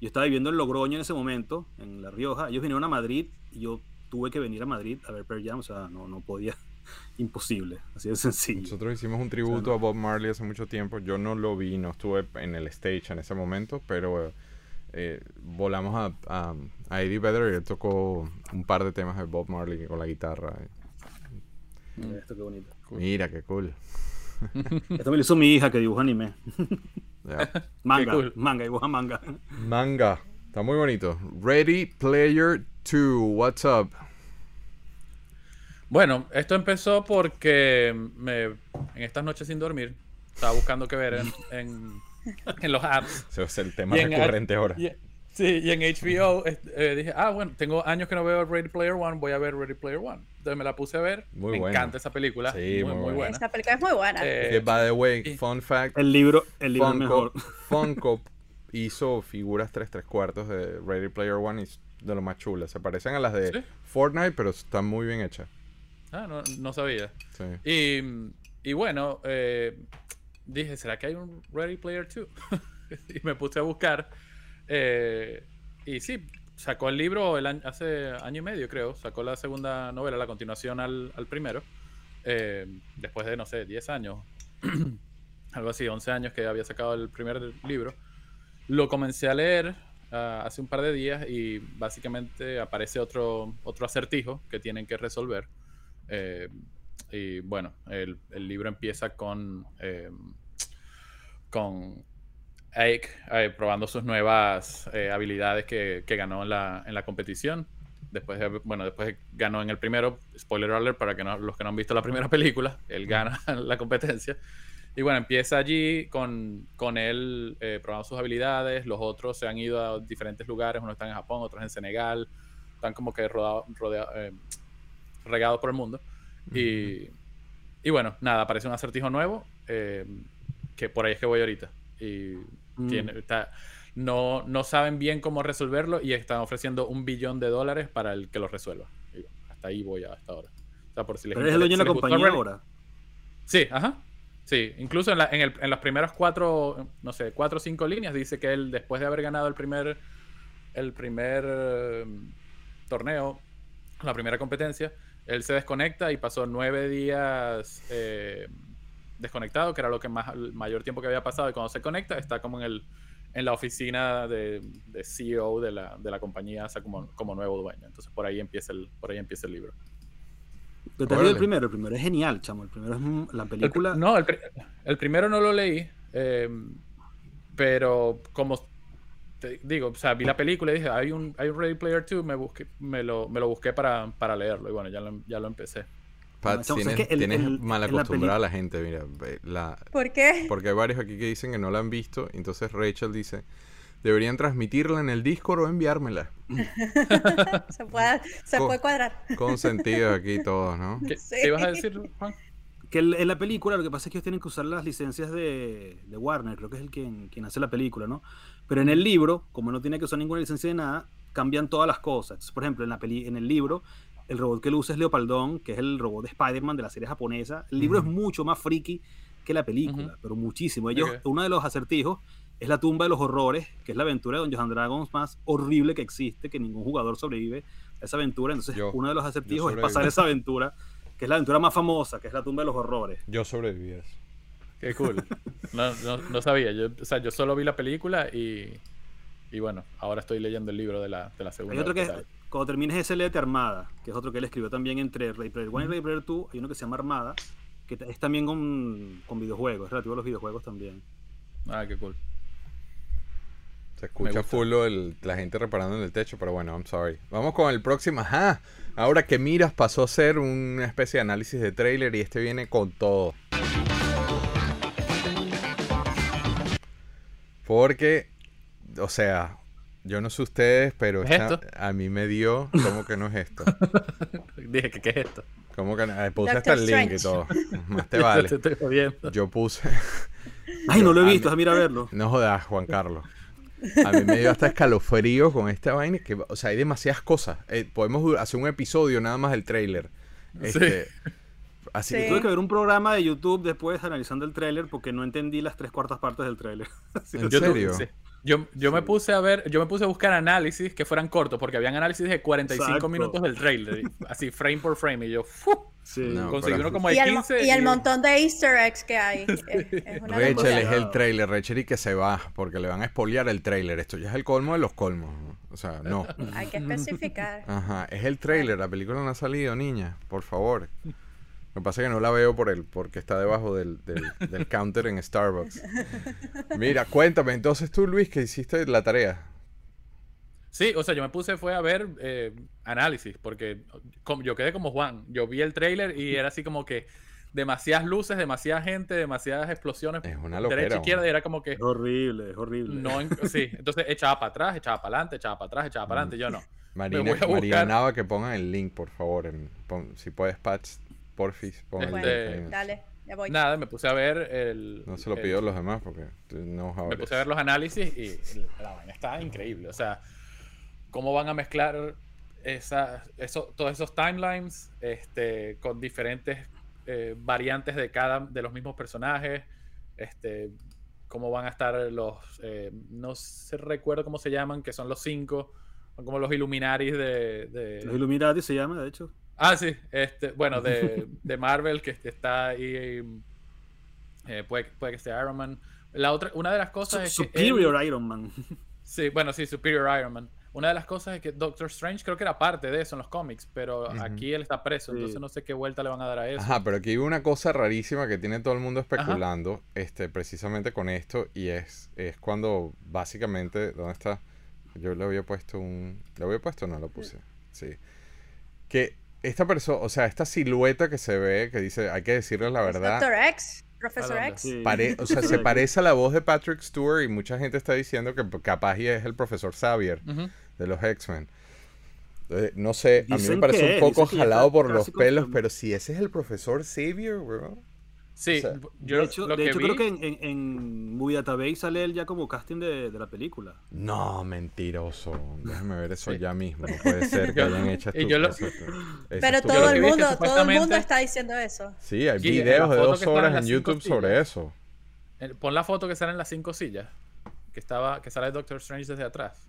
Yo estaba viviendo en Logroño en ese momento, en La Rioja. Ellos vinieron a Madrid y yo tuve que venir a Madrid a ver Pearl Jam. O sea, no, no podía. (laughs) Imposible. Así de sencillo. Nosotros hicimos un tributo a Bob Marley hace mucho tiempo. Yo no lo vi, no estuve en el stage en ese momento, pero eh, volamos a, a, a Eddie Vedder y él tocó un par de temas de Bob Marley con la guitarra. Mira esto qué bonito. Mira, qué cool. (laughs) Esto me lo hizo mi hija que dibuja anime. Ya. (laughs) Manga, cool. manga, dibuja manga. Manga. Está muy bonito. Ready Player 2. What's up? Bueno, esto empezó porque me, en estas noches sin dormir estaba buscando qué ver en, en, (laughs) en los apps. Ese es el tema Y en- recurrente ahora. Y- sí, y en HBO est- eh, dije, ah, bueno, tengo años que no veo Ready Player One, voy a ver Ready Player One. Entonces me la puse a ver. Muy me buena. encanta esa película. Sí, muy, muy muy buena. buena. Esa película es muy buena. Eh, Que, by the way, fun fact. El libro, el libro Funko, mejor. (laughs) Funko hizo figuras 3 3 cuartos de Ready Player One y es de lo más chulas. Se parecen a las de ¿Sí? Fortnite, pero están muy bien hechas. Ah, no, no sabía. Sí. Y, y bueno, eh, dije, ¿será que hay un Ready Player 2? (laughs) y me puse a buscar. eh, y sí, sacó el libro el año- hace año y medio, creo. Sacó la segunda novela, la continuación al, al primero. eh, después de, no sé, 10 años. (clears throat) algo así, 11 años que había sacado el primer libro. Lo comencé a leer ah, hace un par de días y básicamente aparece otro, otro acertijo que tienen que resolver. Eh, y bueno, el, el libro empieza con, eh, con Ike eh, probando sus nuevas eh, habilidades que, que ganó en la, en la competición. Después de, bueno, después ganó en el primero, spoiler alert para que no- los que no han visto la primera (laughs) película, él gana (laughs) la competencia. Y bueno, empieza allí con, con él probando sus habilidades. Los otros se han ido a diferentes lugares, unos están en Japón, otros en Senegal. Están como que rodado, rodea- eh, regados por el mundo. Y, y bueno, nada, aparece un acertijo nuevo, eh, que por ahí es que voy ahorita. Y Mm. tiene, está, no, no saben bien cómo resolverlo y están ofreciendo un billón de dólares para el que lo resuelva. Y hasta ahí voy hasta ahora. O sea, por si les Pero eres el dueño de la si gustó compañía Ready- ahora. Sí, ajá. Sí, incluso en, la- en, el- en las primeras cuatro, no sé, cuatro o cinco líneas dice que él, después de haber ganado el primer, el primer eh, torneo, la primera competencia, él se desconecta y pasó nueve días eh, desconectado, que era lo que más el mayor tiempo que había pasado, y cuando se conecta está como en el en la oficina de, de CEO de la, de la compañía, o sea, como, como nuevo dueño. Entonces por ahí empieza el, por ahí empieza el libro. Pero te el primero, el primero es genial, chamo. El primero es la El película. no, el, el primero no lo leí, eh, pero como te digo, o sea, vi la película y dije, hay un, hay un Ready Player 2, me, busqué, me, lo, me lo busqué para, para leerlo y bueno, ya lo, ya lo empecé. Pat, tienes, ¿sabes qué? El- tienes el- mal acostumbrada a la gente, mira. La, ¿Por qué? porque hay varios aquí que dicen que no la han visto. Entonces Rachel dice, deberían transmitirla en el Discord o enviármela. (laughs) Se puede, se puede cuadrar. Consentidos aquí todos, ¿no? ¿Qué, Sí. (laughs) qué ibas a decir, Juan? Que el- en la película lo que pasa es que ellos tienen que usar las licencias de, de Warner, creo que es el quien, quien hace la película, ¿no? Pero en el libro, como no tiene que usar ninguna licencia de nada, cambian todas las cosas. Por ejemplo, en, la peli, en el libro, el robot que él usa es Leopaldón, que es el robot de Spider-Man de la serie japonesa. El libro es mucho más friki que la película, pero muchísimo. Ellos, Ok. uno de los acertijos es la tumba de los horrores, que es la aventura de Dungeons and Dragons más horrible que existe, que ningún jugador sobrevive a esa aventura. Entonces, Yo. uno de los acertijos es pasar esa aventura, que es la aventura más famosa, que es la tumba de los horrores. Yo sobreviví a eso. Qué cool. No, no, no sabía, yo, o sea, yo solo vi la película y, y bueno, ahora estoy leyendo el libro de la, de la segunda. Hay otro que cuando termines ese léete Armada, que es otro que él escribió también entre Ready Player One y Ready Player 2. Hay uno que se llama Armada, que es también con, con videojuegos, es relativo a los videojuegos también. Ah, qué cool. Se escucha full del- la gente reparando en el techo, pero bueno, I'm sorry. Vamos con el próximo. Ajá. Ahora que miras pasó a ser una especie de análisis de trailer y este viene con todo. Porque, o sea, yo no sé ustedes, pero ¿Es esta- esto? a mí me dio. ¿Cómo que no es esto? (laughs) Dije que qué es esto. ¿Cómo que no? Ah, Puse Doctor hasta el link y todo. (laughs) Más te vale. Te estoy jodiendo. Yo puse. (laughs) Ay, no lo he a visto, mí- mira a verlo. No jodas, Juan Carlos. A mí me dio hasta escalofrío con esta vaina. Que, o sea, hay demasiadas cosas. Eh, podemos hacer un episodio nada más del trailer. Este, Así Sí. que Tuve que ver un programa de YouTube después analizando el tráiler porque no entendí las tres cuartas partes del tráiler. (laughs) Así ¿En que- Yo, serio? sí. yo, yo me puse a ver, yo me puse a buscar análisis que fueran cortos, porque habían análisis de 45 Exacto. minutos del trailer, y- así frame por frame, y yo ¡fu! Sí. No, conseguí uno como de Y el, mo- 15. y el montón de easter eggs que hay. Es, (laughs) es una Rachel locura. es el trailer, Rachel y que se va porque le van a espolear el trailer. Esto ya es el colmo de los colmos. O sea, no. Hay que especificar. Ajá, es el trailer, la película no ha salido, niña, por favor. Lo que pasa es que no la veo por el, porque está debajo del, del, del (laughs) counter en Starbucks. (laughs) Mira, cuéntame, entonces tú, Luis, que hiciste la tarea. Sí, o sea, yo me puse fue a ver eh, análisis, porque como- yo quedé como Juan. Yo vi el trailer y era así como que demasiadas luces, demasiada gente, demasiadas explosiones. Es una Derecha, izquierda, y era como que Es horrible, es horrible. no, sí. Entonces echaba para atrás, echaba para adelante, echaba para atrás, echaba para adelante. Yo no. Marina, voy a Marina buscar. Nava, que pongan el link, por favor. en- pon- si puedes, Patch, porfis, pon el Bueno, link. Este, ahí. dale, ya voy. Nada, me puse a ver el. No se lo pido a los demás porque no Me puse a ver los análisis y la vaina está increíble. O sea, cómo van a mezclar esa, eso, todos esos timelines este, con diferentes eh, variantes de cada de los mismos personajes. Este, cómo van a estar los. eh, no sé, recuerdo cómo se llaman, que son los cinco. Son como los Illuminaris de. de- Los Illuminati se llama, de hecho. Ah, sí, este, bueno, de, (laughs) de Marvel, que está ahí. eh, puede, puede que sea Iron Man. La otra, una de las cosas es que él- Superior Iron Man. (laughs) Sí, bueno, sí, Superior Iron Man. Una de las cosas es que Doctor Strange creo que era parte de eso en los cómics, pero aquí él está preso, Sí. entonces no sé qué vuelta le van a dar a eso. Ajá, pero aquí hay una cosa rarísima que tiene todo el mundo especulando, este, precisamente con esto, y es, es cuando básicamente, ¿dónde está? Yo le había puesto un, ¿le había puesto o no lo puse? Sí. Que esta persona, o sea, esta silueta que se ve, que dice, hay que decirles la ¿Es verdad, Doctor X, Professor ¿A dónde? X. Sí. pare- o sea, se (laughs) parece a la voz de Patrick Stewart y mucha gente está diciendo que capaz y es el profesor Xavier de los X-Men. Entonces, no sé, a mí me parece un poco jalado por los pelos, pero si ese es el profesor Xavier, bro. Sí, O sea, yo de hecho, lo de que hecho vi, creo que en, en, en Movie Database sale él ya como casting de, de la película. No, mentiroso. Déjame ver eso Sí. ya mismo. No puede ser que hayan hecho (laughs) lo- (laughs) esa Pero todo el mundo, todo el mundo está diciendo eso. Sí, hay videos de dos horas en YouTube sobre eso. pon la foto que sale en las cinco sillas, que estaba, que sale Doctor Strange desde atrás.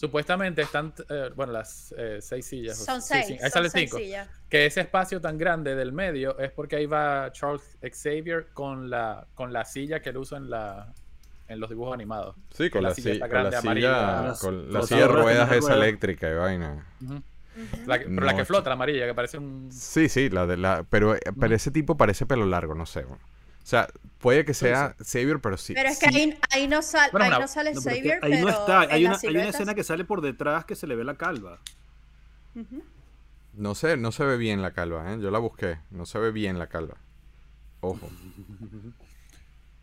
Supuestamente están, eh, bueno, las eh, seis sillas. Son seis. sí, ahí son sale seis cinco. sillas. Que ese espacio tan grande del medio es porque ahí va Charles Xavier con la, con la silla que él usa en, la, en los dibujos animados. Sí, con La la, silla silla, con la grande, silla, amarilla. con la silla de ruedas, esa eléctrica y vaina. La que- pero la No, que ch- flota, la amarilla, que parece un... Sí, sí, la de la, pero, pero ese tipo parece pelo largo, no sé. bueno. O sea, puede que sea Xavier, pero sí. Pero es que sí- ahí, ahí no, sal- Bueno, ahí no sale No, pero ahí no está. en Hay una, hay una escena que sale por detrás que se le ve la calva. No sé, no se ve bien la calva, ¿eh? Yo la busqué. No se ve bien la calva. Ojo.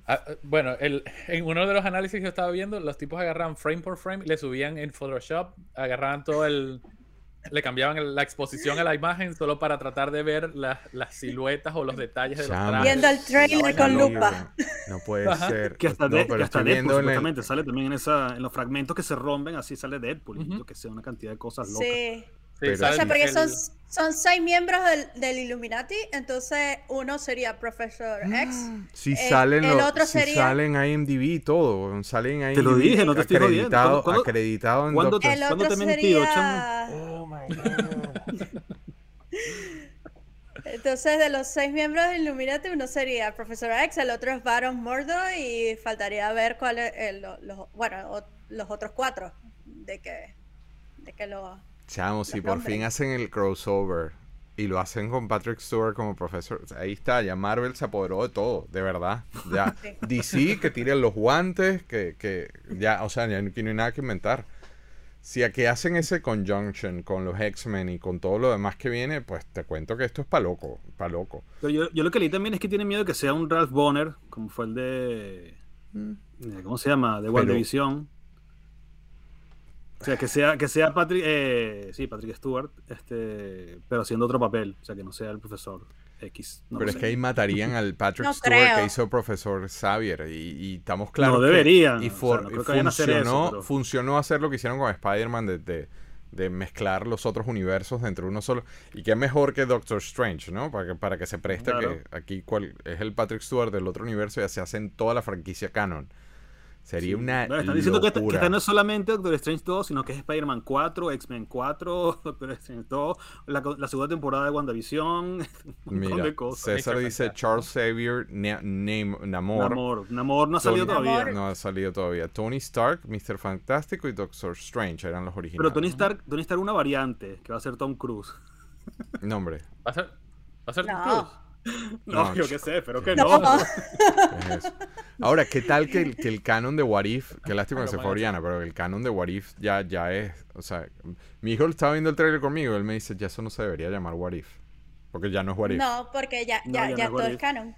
Ah, ah, bueno, el, en uno de los análisis que yo estaba viendo, los tipos agarraban frame por frame, le subían en Photoshop, agarraban todo el... Le cambiaban el- la exposición a la imagen solo para tratar de ver la- las siluetas o los detalles de los Chamo. trajes. Viendo el trailer con lupa. No puede Ajá. ser. Que hasta, no, de, pero que hasta estoy Deadpool el- supuestamente sale también en, esa, en los fragmentos que se rompen, así sale Deadpool. yo que sé, una cantidad de cosas locas. Sí. Pero- O sea, porque el- son, son seis miembros del, del Illuminati, entonces uno sería Professor X. Si Eh, salen, el otro si sería- salen IMDb y todo, salen IMDb Te lo dije, no te estoy acreditado, ¿Cuándo- acreditado en cuándo El ¿Cuándo otro te he mentido, sería... Oh my God. Entonces, de los seis miembros del Illuminati, uno sería Professor X, el otro es Baron Mordo y faltaría ver cuáles el, lo- los, bueno, o- los otros cuatro de que, de que lo... Chamo, si por fin hacen el crossover y lo hacen con Patrick Stewart como profesor, ahí está, ya Marvel se apoderó de todo, de verdad. Ya (laughs) Sí. DC que tiren los guantes, que, que ya, o sea, ya no no hay nada que inventar. Si aquí hacen ese conjunction con los X-Men y con todo lo demás que viene, pues te cuento que esto es pa' loco, pa' loco. Pero yo, yo lo que leí también es que tiene miedo de que sea un Ralph Bonner, como fue el de. Mm. eh, ¿Cómo se llama? De Pero- WandaVision. O sea, que sea, que sea Patrick. eh, sí, Patrick Stewart, este, pero haciendo otro papel. O sea, que no sea el profesor X. no Pero es sé. que ahí matarían al Patrick No Stewart que hizo profesor Xavier. Y, y estamos claros. No que- deberían, y o sea, for- no creo que vayan a hacer eso, funcionó, pero- funcionó hacer lo que hicieron con Spider-Man de, de- de mezclar los otros universos dentro de uno solo. Y qué mejor que Doctor Strange, ¿no? Para que, para que se preste Claro. que aquí cual, es el Patrick Stewart del otro universo y ya se hace en toda la franquicia canon. Sería Sí. una. Bueno, están diciendo que esta, que locura. esta no es solamente Doctor Strange 2, sino que es Spider-Man 4, X-Men 4, (laughs) Doctor Strange 2, la, la segunda temporada de WandaVision, (laughs) un montón Mira, de cosas. César dice. Charles Xavier Na- Nam- Namor. Namor. Namor no ha salido Tony- todavía. No ha salido todavía. Tony Stark, Mr. Fantástico y Doctor Strange eran los originales. Pero Tony Stark, Tony Stark una variante, que va a ser Tom Cruise. No, hombre. ¿Va a ser, va a ser Tom. Cruise? (laughs) No, No, yo qué sé, pero que No. no. ¿qué (laughs) es eso? Ahora, ¿qué tal que el, que el canon de What If, qué lástima que se fue Oriana, pero el canon de What If ya, ya es, o sea, mi hijo estaba viendo el trailer conmigo y él me dice, ya eso no se debería llamar What If, porque ya no es What If. No, porque ya, No, ya, ya no ya es todo es canon.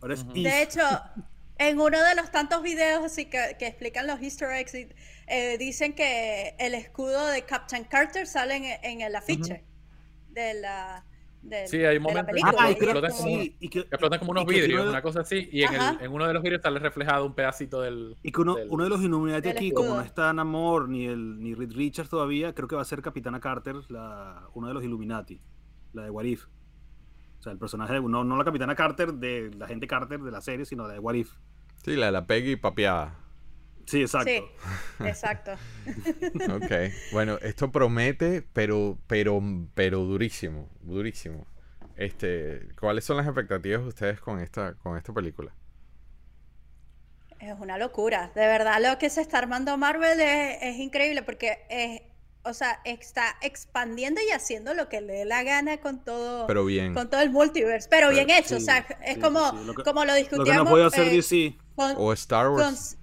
Ahora es Ujú. If. De hecho, en uno de los tantos videos así que, que explican los easter eggs, y, eh, dicen que el escudo de Captain Carter sale en, en el afiche de la de, Sí, hay un de la momento en que. Ah, explotan que como- sí. Y que, Explotan como unos y que vidrios, uno- una cosa así, y en, el- Ajá. en uno de los vidrios sale reflejado un pedacito del... Y que uno, del- uno de los Illuminati aquí, como no está Namor ni el ni Reed Richards todavía, creo que va a ser Capitana Carter, la, uno de los Illuminati, la de What If. O sea, el personaje, de, no, no la Capitana Carter de la gente Carter de la serie, sino la de What If. Sí, la de la Peggy papeada. Sí, exacto. Sí, exacto. (laughs) Ok, bueno, esto promete, pero, pero, pero durísimo, durísimo. Este, ¿cuáles son las expectativas de ustedes con esta, con esta película? Es una locura. De verdad, lo que se está armando Marvel es, es increíble porque es, o sea, está expandiendo y haciendo lo que le dé la gana con todo, Pero bien. con todo el multiverse, pero bien hecho. o sea, es sí, como, sí, sí. Lo que- como lo Lo que discutíamos. no puede hacer eh, DC. con- O Star Wars.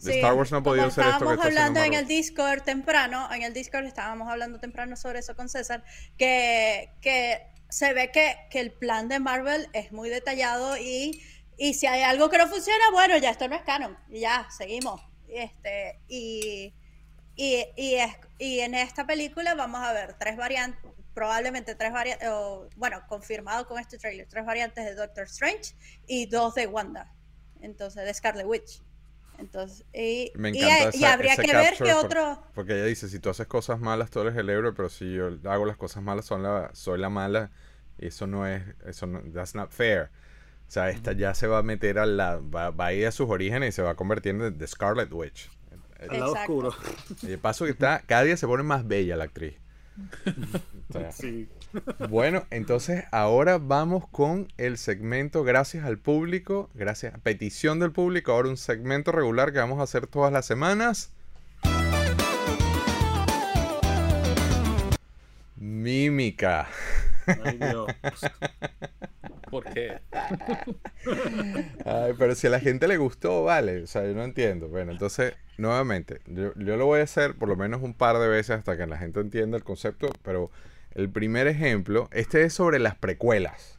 Sí, Star Wars no ha podido hacer esto que estábamos hablando en el Discord temprano, en el Discord estábamos hablando temprano sobre eso con César, que, que se ve que, que el plan de Marvel es muy detallado y, y si hay algo que no funciona, bueno, ya esto no es canon, y ya, seguimos. Este, y, y, y, es- y en esta película vamos a ver tres variantes, probablemente tres variantes, bueno, confirmado con este trailer, tres variantes de Doctor Strange y dos de Wanda, entonces de Scarlet Witch. Entonces, y, Me y- encanta y, esa- habría ese que ver por- otro. Porque ella dice, si tú haces cosas malas, tú eres el héroe, pero si yo hago las cosas malas, son la, soy la mala, y eso no es, eso no, that's not fair. O sea, esta ya se va a meter a la, va, va a ir a sus orígenes y se va a convertir en The Scarlet Witch. El lado oscuro. Y de paso que está, cada día se pone más bella la actriz. O sea, Sí. Bueno, entonces ahora vamos con el segmento gracias al público, gracias a petición del público, ahora un segmento regular que vamos a hacer todas las semanas. Mímica. Ay, Dios. (laughs) ¿Por qué? (laughs) Ay, pero si a la gente le gustó, vale. O sea, yo no entiendo. Bueno, entonces, nuevamente, yo, yo lo voy a hacer por lo menos un par de veces hasta que la gente entienda el concepto. Pero el primer ejemplo, este es sobre las precuelas.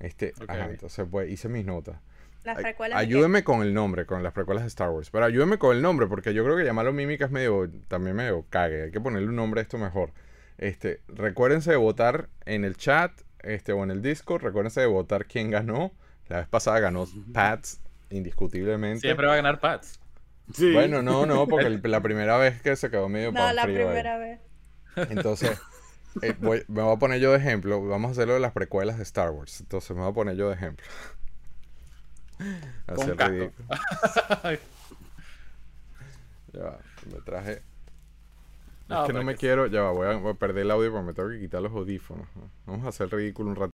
Este, Ok. ajá, entonces, pues hice mis notas. Las precuelas. de? Ayúdeme con el nombre, con las precuelas de Star Wars. Pero ayúdeme con el nombre, porque yo creo que llamarlo mímica es medio, también medio cague. Hay que ponerle un nombre a esto mejor. Este, recuérdense de votar en el chat, este, o en el Discord. Recuérdense de votar quién ganó. La vez pasada ganó (laughs) Pats, indiscutiblemente. Siempre va a ganar Pats. Sí. Bueno, no, no, (laughs) porque el- la primera vez que se quedó medio No, la ahí. primera vez. Entonces, eh, voy- me voy a poner yo de ejemplo. Vamos a hacerlo de las precuelas de Star Wars. Entonces, me voy a poner yo de ejemplo. Con ser casco. ridículo. (laughs) Ya me traje. No, es que no me que- quiero. Ya va, voy a, voy a perder el audio porque me tengo que quitar los audífonos. ¿no? Vamos a hacer ridículo un rato.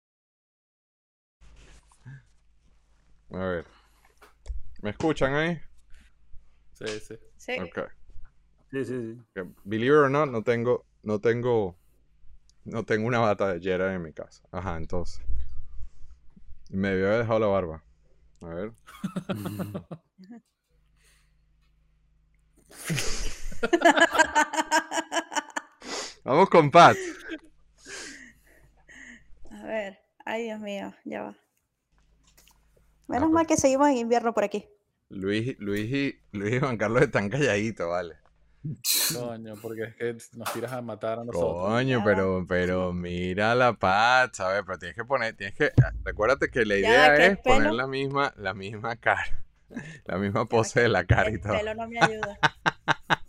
A ver. ¿Me escuchan ahí? Sí, sí. Sí. Ok. Sí, sí, sí. Believe it or not, no tengo, no tengo, no tengo una bata de Jedi en mi casa. Ajá, entonces. Me debió haber dejado la barba. A ver. (laughs) (laughs) (laughs) Vamos con Pat. A ver. Ay, Dios mío. Ya va. Menos Ah, mal que seguimos en invierno por aquí. Luis, Luis y Luis y Juan Carlos están calladitos, vale. Coño, porque es que nos tiras a matar a nosotros. Coño, pero, pero mira la Pat, ¿sabes? Pero tienes que poner, tienes que, recuérdate que la Ya, idea que el es poner la misma, la misma cara, (laughs) la misma pose de la cara y El todo. pelo no me ayuda. (laughs)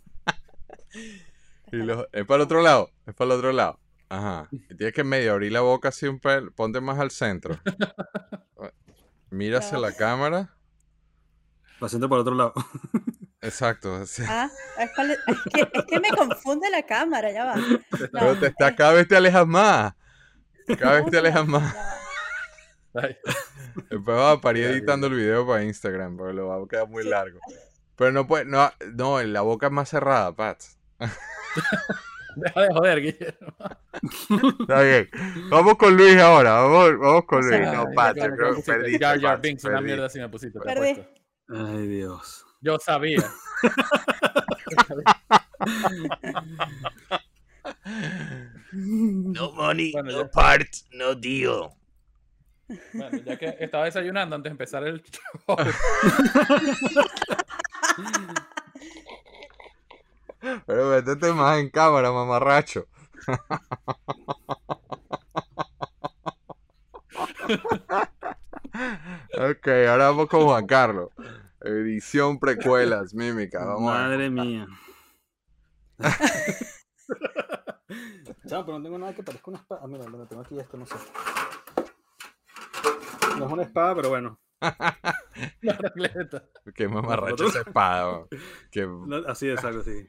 (laughs) Y los- es para el otro lado, es para el otro lado. Ajá. Y tienes que medio abrir la boca así un pel, ponte más al centro. (laughs) Mira hacia la cámara. Paciente por otro lado. (laughs) Exacto. Ah, es, que, es que me confunde la cámara, ya va. No, Pero te está, es- cada vez te alejas más. Cada vez ¿cómo te alejas más. Va. Después vas a parir editando el video para Instagram, porque lo va a quedar muy largo. Pero no puede, no, no, la boca es más cerrada, Pat. Deja de joder, Guillermo. Está bien. Vamos con Luis ahora. Vamos, vamos con Luis. No, me creo que perdiste. Jar Jar Binks, una mierda si me pusiste. Perdí. Ay, Dios. Yo sabía. (laughs) No money, Bueno, no ya. parts, no deal. Bueno, ya que estaba desayunando antes de empezar el show. (laughs) Pero métete más en cámara, mamarracho. ok, ahora vamos con Juan Carlos. Edición precuelas, mímica. Vamos a. Madre mía. (laughs) Chamo, pero no tengo nada que parezca una espada. Ah, mira, lo tengo aquí esto, no sé. No es una espada, pero bueno. (laughs) La regleta. Qué mamarracho esa espada. weón. Qué- No, así es, algo así.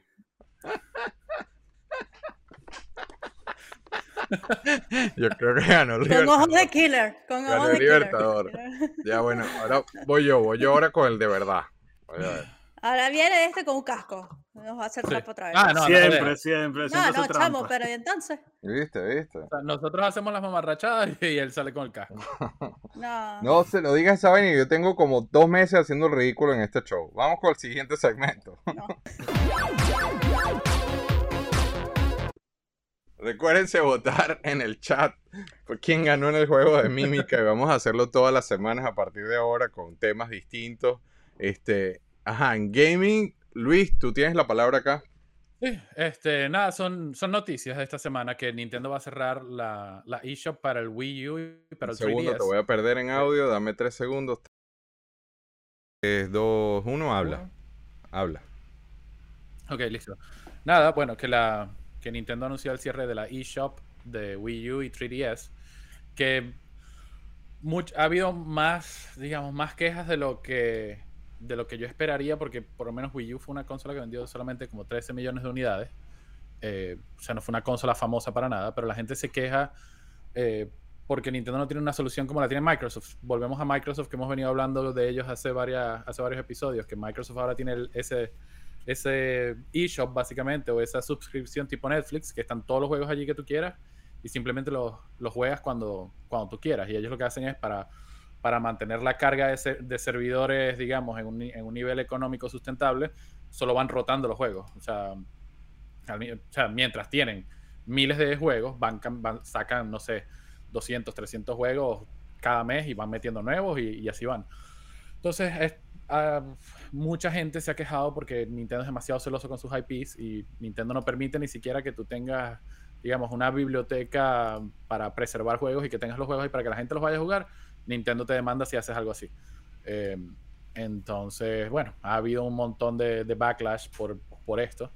Yo creo que ganó el Con ojos de killer. Con ojos de killer. Libertador. Ya bueno, ahora voy yo, voy yo ahora con el de verdad. Voy a ver. Ahora viene este con un casco. Nos va a hacer Sí. trampa otra vez. Ah, no, no, siempre, siempre, no, siempre no, hace chamo, pero ¿y entonces? ¿Viste, viste? O sea, nosotros hacemos las mamarrachadas y él sale con el casco. (laughs) No. No se lo digas esa vaina, yo tengo como dos meses haciendo el ridículo en este show. Vamos con el siguiente segmento. no. (laughs) Recuérdense votar en el chat por quién ganó en el juego de mímica y vamos a hacerlo todas las semanas a partir de ahora con temas distintos. Este, ajá, en gaming, Luis, tú tienes la palabra acá. Sí, este, nada, son, son noticias de esta semana que Nintendo va a cerrar la, la eShop para el Wii U y para el segundo, 3DS. te voy a perder en audio, dame tres segundos. 3, 2, 1, habla. Habla. Ok, listo. Nada, bueno, que la que Nintendo anunció el cierre de la eShop de Wii U y 3DS, que much- ha habido más, digamos, más quejas de lo que de lo que yo esperaría, porque por lo menos Wii U fue una consola que vendió solamente como 13 millones de unidades. Eh, o sea, no fue una consola famosa para nada, pero la gente se queja eh, porque Nintendo no tiene una solución como la tiene Microsoft. Volvemos a Microsoft, que hemos venido hablando de ellos hace, varias, hace varios episodios, que Microsoft ahora tiene ese ese eShop básicamente, o esa suscripción tipo Netflix, que están todos los juegos allí que tú quieras y simplemente los, los juegas cuando, cuando tú quieras. Y ellos lo que hacen es para, para mantener la carga de, de servidores, digamos, en un, en un nivel económico sustentable, solo van rotando los juegos. O sea, al o sea, mientras tienen miles de juegos, van, van- sacan, no sé, 200, 300 juegos cada mes y van metiendo nuevos y, y así van. Entonces, es- ah, mucha gente se ha quejado porque Nintendo es demasiado celoso con sus IPs y Nintendo no permite ni siquiera que tú tengas, digamos, una biblioteca para preservar juegos y que tengas los juegos y para que la gente los vaya a jugar. Nintendo te demanda si haces algo así. Eh, entonces, bueno, ha habido un montón de, backlash por, por esto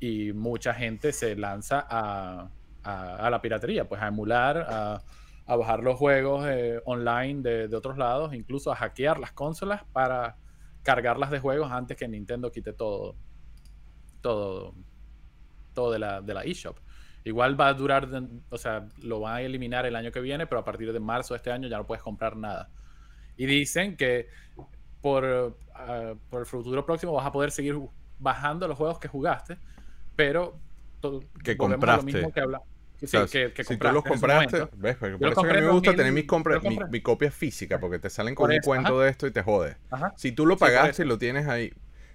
y mucha gente se lanza a, a- la piratería, pues a emular, a, a bajar los juegos eh, online de, de otros lados, incluso a hackear las consolas para cargarlas de juegos antes que Nintendo quite todo, todo, todo de la, de la eShop. Igual va a durar, o sea, lo van a eliminar el año que viene, pero a partir de marzo de este año ya no puedes comprar nada. Y dicen que por, ah, por el futuro próximo vas a poder seguir bajando los juegos que jugaste, pero Que a lo compraste. mismo que habla- Sí, O sea, que, que si tú los compraste. ¿ves? Yo por eso que a mí me gusta 2000, tener mi, compra- mi, mi copia física, porque te salen con Por un cuento ajá. de esto y te jode. Ajá. Si tú lo Sí, pagaste y eso. lo tienes ahí,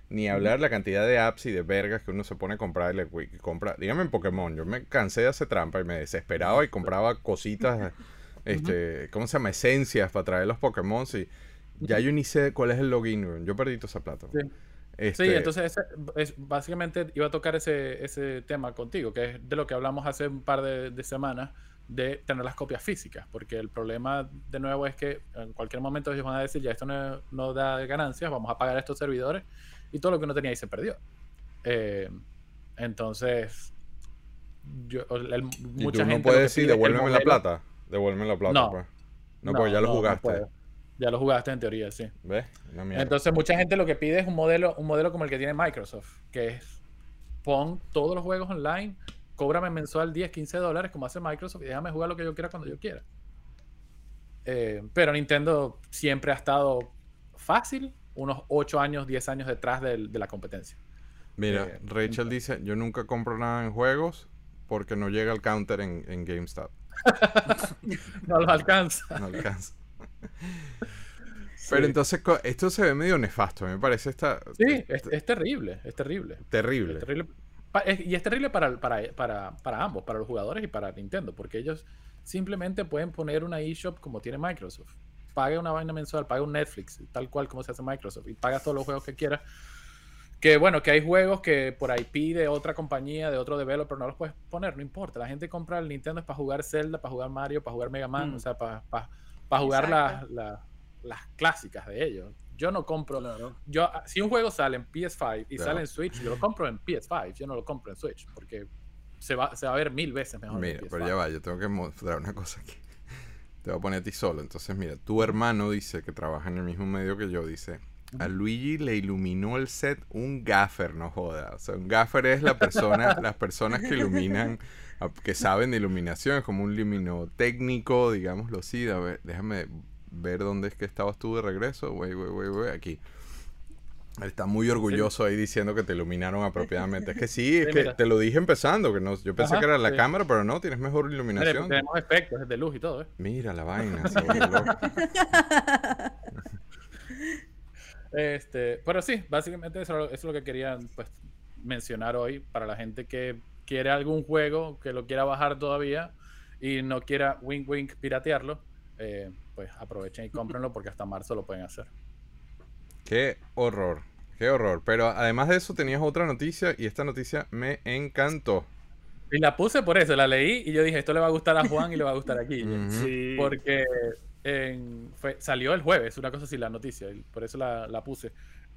ni hablar la cantidad de apps y de vergas que uno se pone a comprar y le y compra. Dígame en Pokémon, yo me cansé de hacer trampa y me desesperaba y compraba cositas, este, ¿cómo se llama? Esencias para traer los Pokémon y ya yo ni sé cuál es el login, yo perdí toda esa plata. Sí. Este, Sí, entonces ese- es, básicamente iba a tocar ese, ese tema contigo, que es de lo que hablamos hace un par de, de semanas, de tener las copias físicas, porque el problema de nuevo es que en cualquier momento ellos van a decir, ya esto no, no da ganancias, vamos a pagar estos servidores, y todo lo que uno tenía ahí se perdió. Eh, entonces, yo, el- el- y mucha tú no gente... lo puedes decir, devuélveme la plata. Devuélveme la plata, No. pues. No, porque ya lo no, no jugaste. ya lo jugaste en teoría, sí. ¿Ves? Entonces mucha gente lo que pide es un modelo, un modelo como el que tiene Microsoft, que es pon todos los juegos online, cóbrame mensual 10, 15 dólares como hace Microsoft y déjame jugar lo que yo quiera cuando yo quiera. Eh, pero Nintendo siempre ha estado fácil, unos 8 años, 10 años detrás de, la competencia. Mira, Eh, Rachel dice, yo nunca compro nada en juegos porque no llega el counter en, en GameStop. (laughs) No los alcanza. No alcanza. (laughs) Pero entonces esto se ve medio nefasto, me parece esta, Sí, este- es, es terrible, es terrible. terrible. Es terrible. Y es terrible para, para, para, para ambos, para los jugadores y para Nintendo, porque ellos simplemente pueden poner una eShop como tiene Microsoft. Paga una vaina mensual, paga un Netflix, tal cual como se hace Microsoft, y paga todos los juegos que quieras. Que bueno, que hay juegos que por IP de otra compañía, de otro developer, no los puedes poner, no importa. La gente compra el Nintendo es para jugar Zelda, para jugar Mario, para jugar Mega Man, Mm. o sea, para, para, para jugar las, las- las clásicas de ellos. Yo no compro Claro. yo, ah, si un juego sale en PS5 y Claro. sale en Switch, yo lo compro en PS5, yo no lo compro en Switch, porque se va, se va a ver mil veces mejor. en Mira, PS5. pero ya va, yo tengo que mostrar una cosa aquí. Te voy a poner a ti solo. Entonces, mira, tu hermano dice que trabaja en el mismo medio que yo, dice, a Luigi le iluminó el set un gaffer, no joda. O sea, un gaffer es la persona, (laughs) las personas que iluminan, que saben de iluminación, es como un luminotécnico, digámoslo así. A ver, déjame ver dónde es que estabas tú de regreso. Wey, wey, wey, wey, aquí. Él está muy orgulloso ahí diciendo que te iluminaron apropiadamente. Es que sí, es Sí, que mira. te lo dije empezando, que no, yo pensé Ajá, que era la sí. cámara, pero no, tienes mejor Mire, iluminación. tenemos efectos de luz y todo, ¿eh? Mira la vaina. (laughs) Este, pero sí, básicamente eso, eso es lo que quería pues, mencionar hoy para la gente que quiere algún juego, que lo quiera bajar todavía y no quiera wink wink piratearlo, eh, pues aprovechen y cómprenlo porque hasta marzo lo pueden hacer. Qué horror, qué horror. Pero además de eso tenías otra noticia y esta noticia me encantó. Y la puse por eso, la leí y yo dije, esto le va a gustar a Juan y le va a gustar a Guille. (laughs) Sí. Porque en- fue- salió el jueves, una cosa así, la noticia, y por eso la, la puse.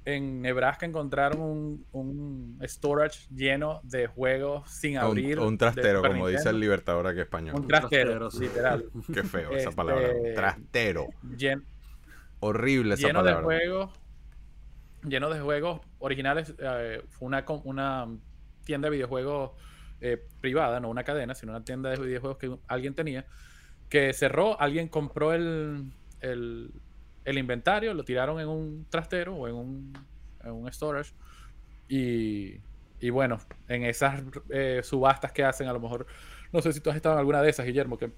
En Nebraska encontraron un, un storage lleno de juegos sin abrir. un trastero, como dice el libertador aquí español. Un trastero, literal. (laughs) Qué feo esa Este, palabra. Trastero. Llen- Horrible esa lleno de palabra. juegos lleno de juegos originales. eh, fue una, una tienda de videojuegos eh, privada, no una cadena, sino una tienda de videojuegos que alguien tenía, que cerró, alguien compró el, el, el inventario, lo tiraron en un trastero o en un, en un storage. Y, y bueno, en esas eh, subastas que hacen, a lo mejor, no sé si tú has estado en alguna de esas, Guillermo, que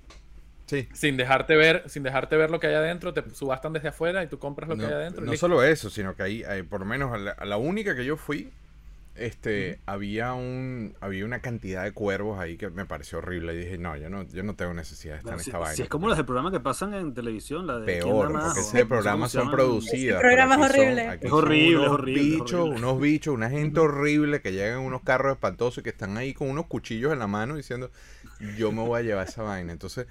Sí. sin dejarte ver, sin dejarte ver lo que hay adentro, te subastan desde afuera y tú compras lo que hay No, adentro. no listo. solo eso, sino que ahí, ahí, por lo menos a la, a la única que yo fui, este, había un, había una cantidad de cuervos ahí que me pareció horrible. Y dije, no, yo no, yo no tengo necesidad de estar en si, esta si vaina. es como los de programas que pasan en televisión, la de ¿Quién Peor, más? porque ese no programa son producidas. Programa es horrible. Es horrible, unos es horrible, bichos, horrible. unos bichos, una gente horrible que llegan en unos carros espantosos y que están ahí con unos cuchillos en la mano diciendo, yo me voy a llevar esa vaina. Entonces,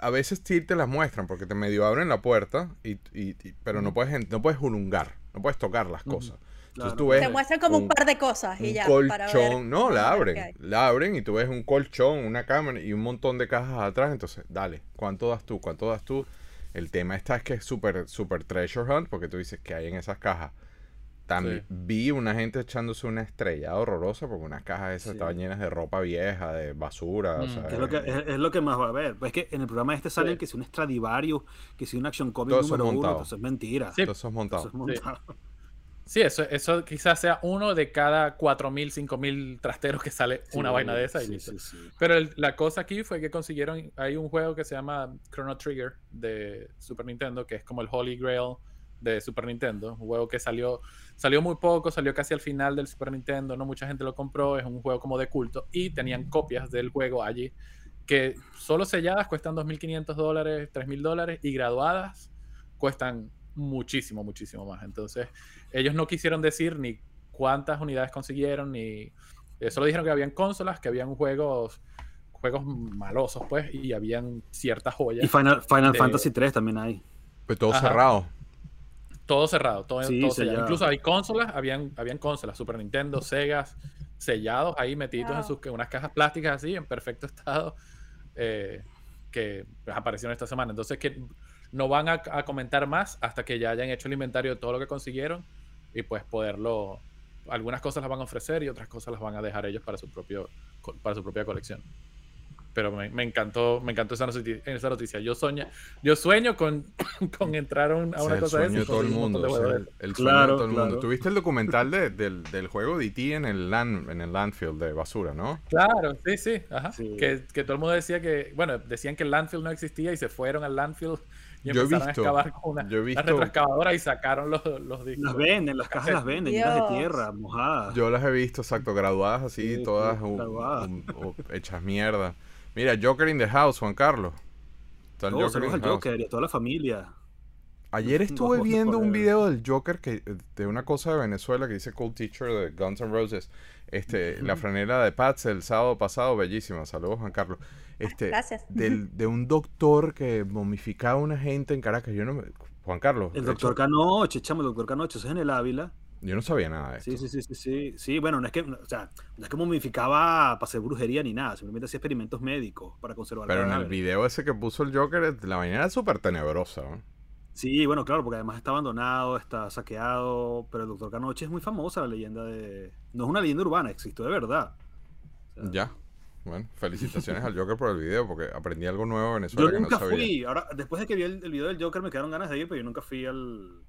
a veces sí te las muestran porque te medio abren la puerta, y, y- y- pero no puedes, no puedes julungar, no puedes tocar las cosas. Entonces Claro. tú ves Te muestran como un, un- par de cosas y un ya. colchón, para ver- no, la abren, la abren y tú ves un colchón, una cámara y un montón de cajas atrás, entonces, dale, ¿cuánto das tú? ¿Cuánto das tú? El tema está es que es súper, súper treasure hunt, porque tú dices que hay en esas cajas. También Sí. vi una gente echándose una estrellada horrorosa porque unas cajas esas Sí. estaban llenas de ropa vieja, de basura, o Mm. sea, es, lo que, es, es lo que más va a haber. Pues es que en el programa este salen Sí. que si un Stradivarius, que si un Action Comic Todo eso es número uno, montado. entonces es mentira. Sí. todo eso es montado. Eso es montado. (laughs) Sí, eso, eso quizás sea uno de cada 4.000, 5.000 trasteros que sale una Sí, vaina de esa y sí, listo. sí, sí. Pero el- la cosa aquí fue que consiguieron, hay un juego que se llama Chrono Trigger de Super Nintendo, que es como el Holy Grail de Super Nintendo, un juego que salió, salió muy poco, salió casi al final del Super Nintendo, no mucha gente lo compró, es un juego como de culto, y tenían copias del juego allí, que solo selladas cuestan 2.500 dólares, 3.000 dólares, y graduadas cuestan muchísimo, muchísimo más. Entonces, ellos no quisieron decir ni cuántas unidades consiguieron, ni... eh, solo dijeron que habían consolas, que habían juegos juegos malosos, pues, y habían ciertas joyas. Y Final, Final de- Fantasy 3 también hay. Pues todo Ajá. cerrado. Todo cerrado, todo, Sí, todo sellado. sellado. Incluso hay consolas, habían, habían consolas, Super Nintendo, Segas, sellados ahí metidos en sus unas cajas plásticas así, en perfecto (laughs) estado, eh, que pues, aparecieron esta semana. Entonces, que no van a, a comentar más hasta que ya hayan hecho el inventario de todo lo que consiguieron y pues poderlo. Algunas cosas las van a ofrecer y otras cosas las van a dejar ellos para su propio para su propia colección. Pero me, me encantó, me encantó esa noticia, esa noticia. Yo sueño, yo sueño con, (coughs) con entrar a, un- a Ese una el cosa de sueño de todo el mundo. el, el sueño de Claro, todo el mundo. ¿Tuviste el documental de- del, del juego de E.T. en el, land, en el landfill de basura, no? Claro, sí, sí, ajá. Sí. Que, que todo el mundo decía que, bueno, decían que el landfill no existía y se fueron al landfill y Yo he empezaron visto, a excavar con una, yo he una visto- retroexcavadora y sacaron los, los discos. Las venden, las cajas las venden, llenas de tierra, mojadas. Yo las he visto, exacto, graduadas así, Sí, todas graduadas. hechas mierda. Mira, Joker in the House, Juan Carlos. Está el Oh, Joker saludos in al the House. Joker y a toda la familia. Ayer (laughs) estuve viendo un video del Joker que de una cosa de Venezuela que dice Cool Teacher de Guns N' Roses. Este, la (laughs) franela de Pats el sábado pasado, bellísima. Saludos, Juan Carlos. Este, Gracias. del- de un doctor que momificaba a una gente en Caracas. Yo no me- Juan Carlos. El doctor hecho, Canoche, chamo, el doctor Canoche, eso es en el Ávila. Yo no sabía nada de esto. Sí, sí, sí, sí, sí. Sí, bueno, no es que, o sea, no es que momificaba para hacer brujería ni nada, simplemente hacía experimentos médicos para conservar Pero en el video ese que puso el Joker, la vaina era súper tenebrosa. ¿no? Sí, bueno, claro, porque además está abandonado, está saqueado, pero el doctor Canoche es muy famosa la leyenda de... No es una leyenda urbana, existió de verdad. O sea, Ya. Bueno, felicitaciones al Joker por el video porque aprendí algo nuevo en Venezuela Yo que no sabía. fui, ahora, después de que vi el, el video del Joker me quedaron ganas de ir, pero yo nunca fui al,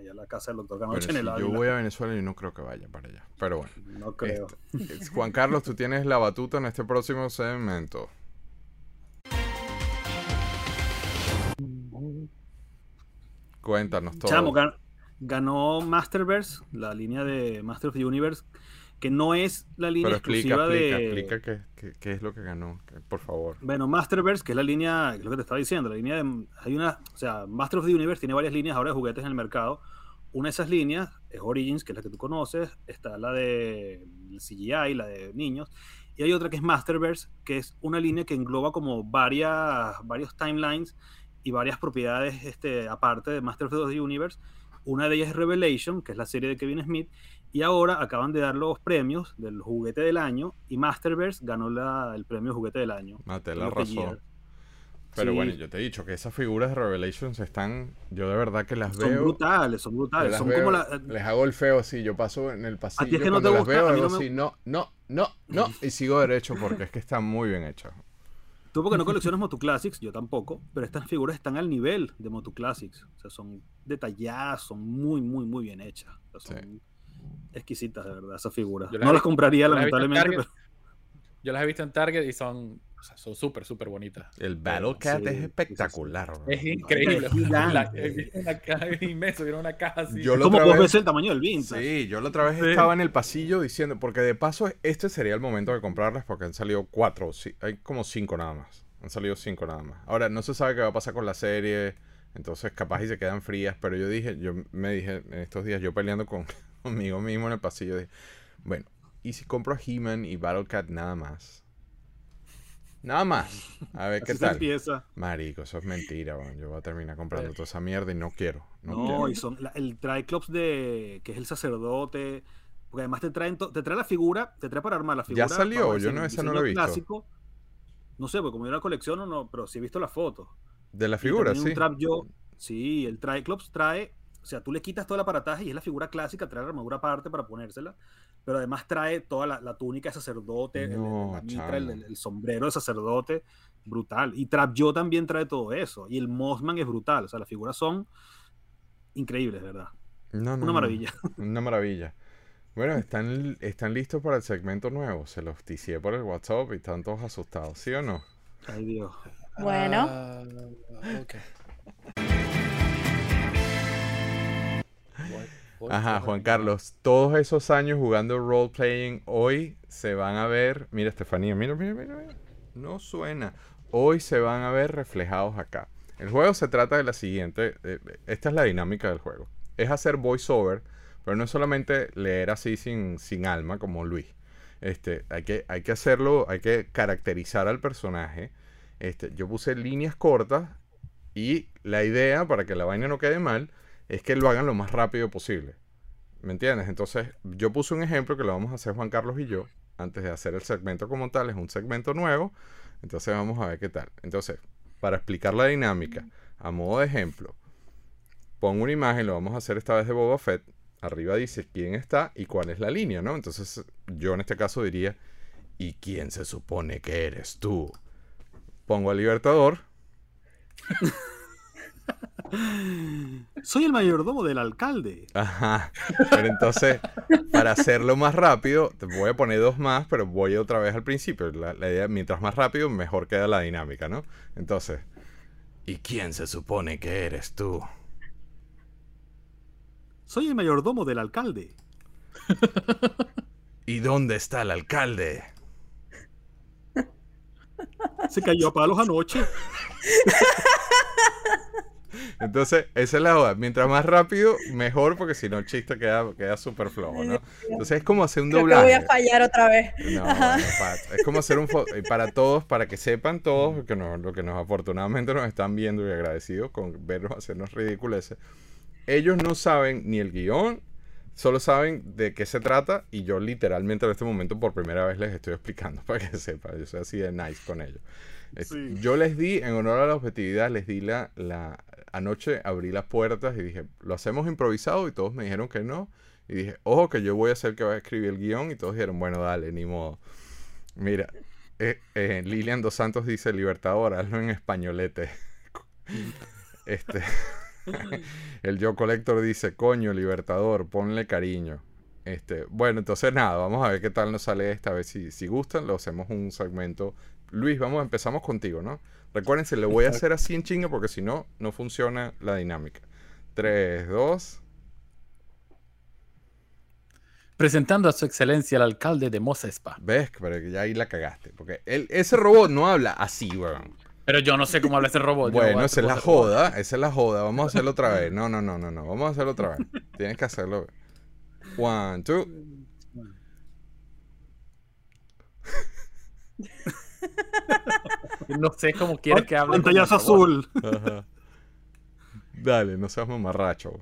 allá a la casa del doctor Bueno, Canoche si en el yo voy a Venezuela y no creo que vaya para allá. Pero bueno. No creo. Este, es- Juan Carlos, tú tienes la batuta en este próximo segmento. Cuéntanos todo. Chamo, gan- ganó Masterverse, la línea de Master of the Universe, que no es la línea Pero exclusiva explica, de... explica qué, es lo que ganó, que- por favor. Bueno, Masterverse, que es la línea, lo que te estaba diciendo, la línea de... Hay una, o sea, Master of the Universe tiene varias líneas ahora de juguetes en el mercado. Una de esas líneas es Origins, que es la que tú conoces, está la de CGI, la de niños, y hay otra que es Masterverse, que es una línea que engloba como varias, varios timelines y varias propiedades este, aparte de Master of the Universe. Una de ellas es Revelation, que es la serie de Kevin Smith, y ahora acaban de dar los premios del juguete del año, y Masterverse ganó la- el premio juguete del año. Of the arrasó. Year. Pero Sí. bueno, yo te he dicho que esas figuras de Revelations están. Yo de verdad que las Son veo. brutales, son brutales. Son veo, como la. Les hago el feo así. Yo paso en el pasillo. que no te las gusta, veo, a mí no me- así. No, no, no, no. Y sigo derecho porque es que están muy bien hechas. Tú porque no coleccionas Motu Classics, yo tampoco, pero estas figuras están al nivel de Motu Classics. O sea, son detalladas, son muy, muy, muy bien hechas. O sea, son exquisitas, de verdad, esas figuras. Yo las No las compraría, las lamentablemente, pero Yo las he visto en Target y son o sea, son súper, súper bonitas. El Battle Cat sí, es sí, sí. espectacular. bro. Es increíble. (laughs) (laughs) es gigante. Una caja inmenso, era una caja así. Yo como vez- veces el tamaño del vintage. Sí, yo la otra vez Sí. estaba en el pasillo diciendo, porque de paso este sería el momento de comprarlas porque han salido cuatro, sí, hay como cinco nada más. Han salido cinco nada más. Ahora, no se sabe qué va a pasar con la serie, entonces capaz y se quedan frías, pero yo dije, yo me dije en estos días, yo peleando con, (laughs) conmigo mismo en el pasillo, dije, bueno, ¿y si compro a He-Man y Battle Cat nada más? Nada más. A ver qué Así tal. empieza. Marico, eso es mentira, weón. Yo voy a terminar comprando toda esa mierda y no quiero. No, No, quiero. y son la- el Triclops de que es el sacerdote, porque además te traen to- te trae la figura, te trae para armar la figura. salió? vamos a Yo no- esa no la he visto. clásico. No sé, porque como yo la colecciono, no, pero sí he visto las fotos. De la figura, sí. un trap yo, sí, el Triclops trae, sea, tú le quitas todo el aparataje y es la figura clásica, trae la armadura aparte para ponérsela, pero además trae toda la, la túnica de sacerdote, el- el- No, la mitra, el, el- el sombrero de sacerdote, brutal. Y Trap Yo también trae todo eso. Y el Mossman es brutal, o sea, las figuras son increíbles, ¿verdad? No, no, Una no. maravilla. (laughs) Una maravilla. Bueno, están, están listos para el segmento nuevo. Se los ticié por el WhatsApp y están todos asustados, ¿sí o no? Ay, Dios. Bueno. Ah, ok. Ajá, Juan. Carlos, todos esos años jugando role playing hoy se van a ver. Mira, Estefanía, mira, mira, mira, mira. No suena. Hoy se van a ver reflejados acá. El juego se trata de la siguiente. eh, esta es la dinámica del juego. Es hacer voiceover, pero no es solamente leer así sin, sin alma como Luis. Este, hay, que, hay que hacerlo, hay que caracterizar al personaje. Este, yo puse líneas cortas y la idea, para que la vaina no quede mal, es que lo hagan lo más rápido posible. ¿Me entiendes? Entonces, yo puse un ejemplo que lo vamos a hacer Juan Carlos y yo, antes de hacer el segmento como tal, es un segmento nuevo. Entonces, vamos a ver qué tal. Entonces, para explicar la dinámica, a modo de ejemplo, pongo una imagen, lo vamos a hacer esta vez de Boba Fett. Arriba dice quién está y cuál es la línea, ¿no? Entonces, yo en este caso diría, ¿y quién se supone que eres tú? Pongo al Libertador. (laughs) Soy el mayordomo del alcalde. Ajá. Pero entonces, para hacerlo más rápido, te voy a poner dos más, pero voy otra vez al principio. La, la idea, mientras más rápido, mejor queda la dinámica, ¿no? Entonces, ¿y quién se supone que eres tú? Soy el mayordomo del alcalde. ¿Y dónde está el alcalde? Se cayó a palos anoche. (laughs) Entonces, esa es la joda. Mientras más rápido, mejor, porque si no el chiste queda, queda súper flojo, ¿no? Entonces es como hacer un Creo que doblaje. voy a fallar otra vez. No, bueno, es como hacer un y para todos, para que sepan todos que nos, lo que nos afortunadamente nos están viendo y agradecidos con vernos hacernos ridículos. Ellos no saben ni el guion, solo saben de qué se trata y yo literalmente en este momento por primera vez les estoy explicando (laughs) para que sepan. Yo soy así de nice con ellos. Sí. Yo les di, en honor a la objetividad, les di la, la... Anoche abrí las puertas y dije, ¿lo hacemos improvisado? Y todos me dijeron que no. Y dije, ojo que yo voy a ser que va a escribir el guion. Y todos dijeron, bueno, dale, ni modo. Mira, eh, eh, Lilian Dos Santos dice, Libertador, hazlo en españolete. (laughs) este, (laughs) el Yo Collector dice, coño, Libertador, ponle cariño. Este, bueno, entonces nada, vamos a ver qué tal nos sale esta vez. Si, si gustan, lo hacemos un segmento. Luis, vamos, empezamos contigo, ¿no? Recuérdense, le voy a hacer así en chinga porque si no, no funciona la dinámica. 3, 2. Presentando a su excelencia el alcalde de Moza Spa. ¿Ves? Pero que ya ahí la cagaste. Porque él, ese robot no habla así, weón. Pero yo no sé cómo habla ese robot. Bueno, esa es la joda, esa es la joda. Vamos a hacerlo otra vez. No, no, no, no, no. Vamos a hacerlo otra vez. Tienes que hacerlo. One, two. (laughs) (laughs) (laughs) No sé cómo quieres que hable. Pantallazo azul. (laughs) Dale, no seas mamarracho.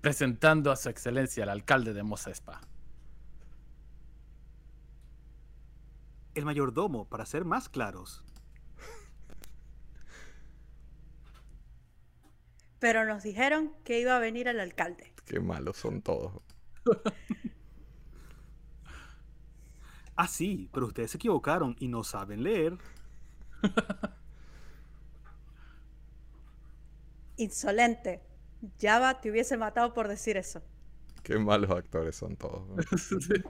Presentando a su excelencia, el alcalde de Mosespa. El mayordomo, para ser más claros. Pero nos dijeron que iba a venir el alcalde. Qué malos son todos. (laughs) Ah, sí, pero ustedes se equivocaron y no saben leer. (laughs) Insolente. Java te hubiese matado por decir eso. Qué malos actores son todos. (laughs)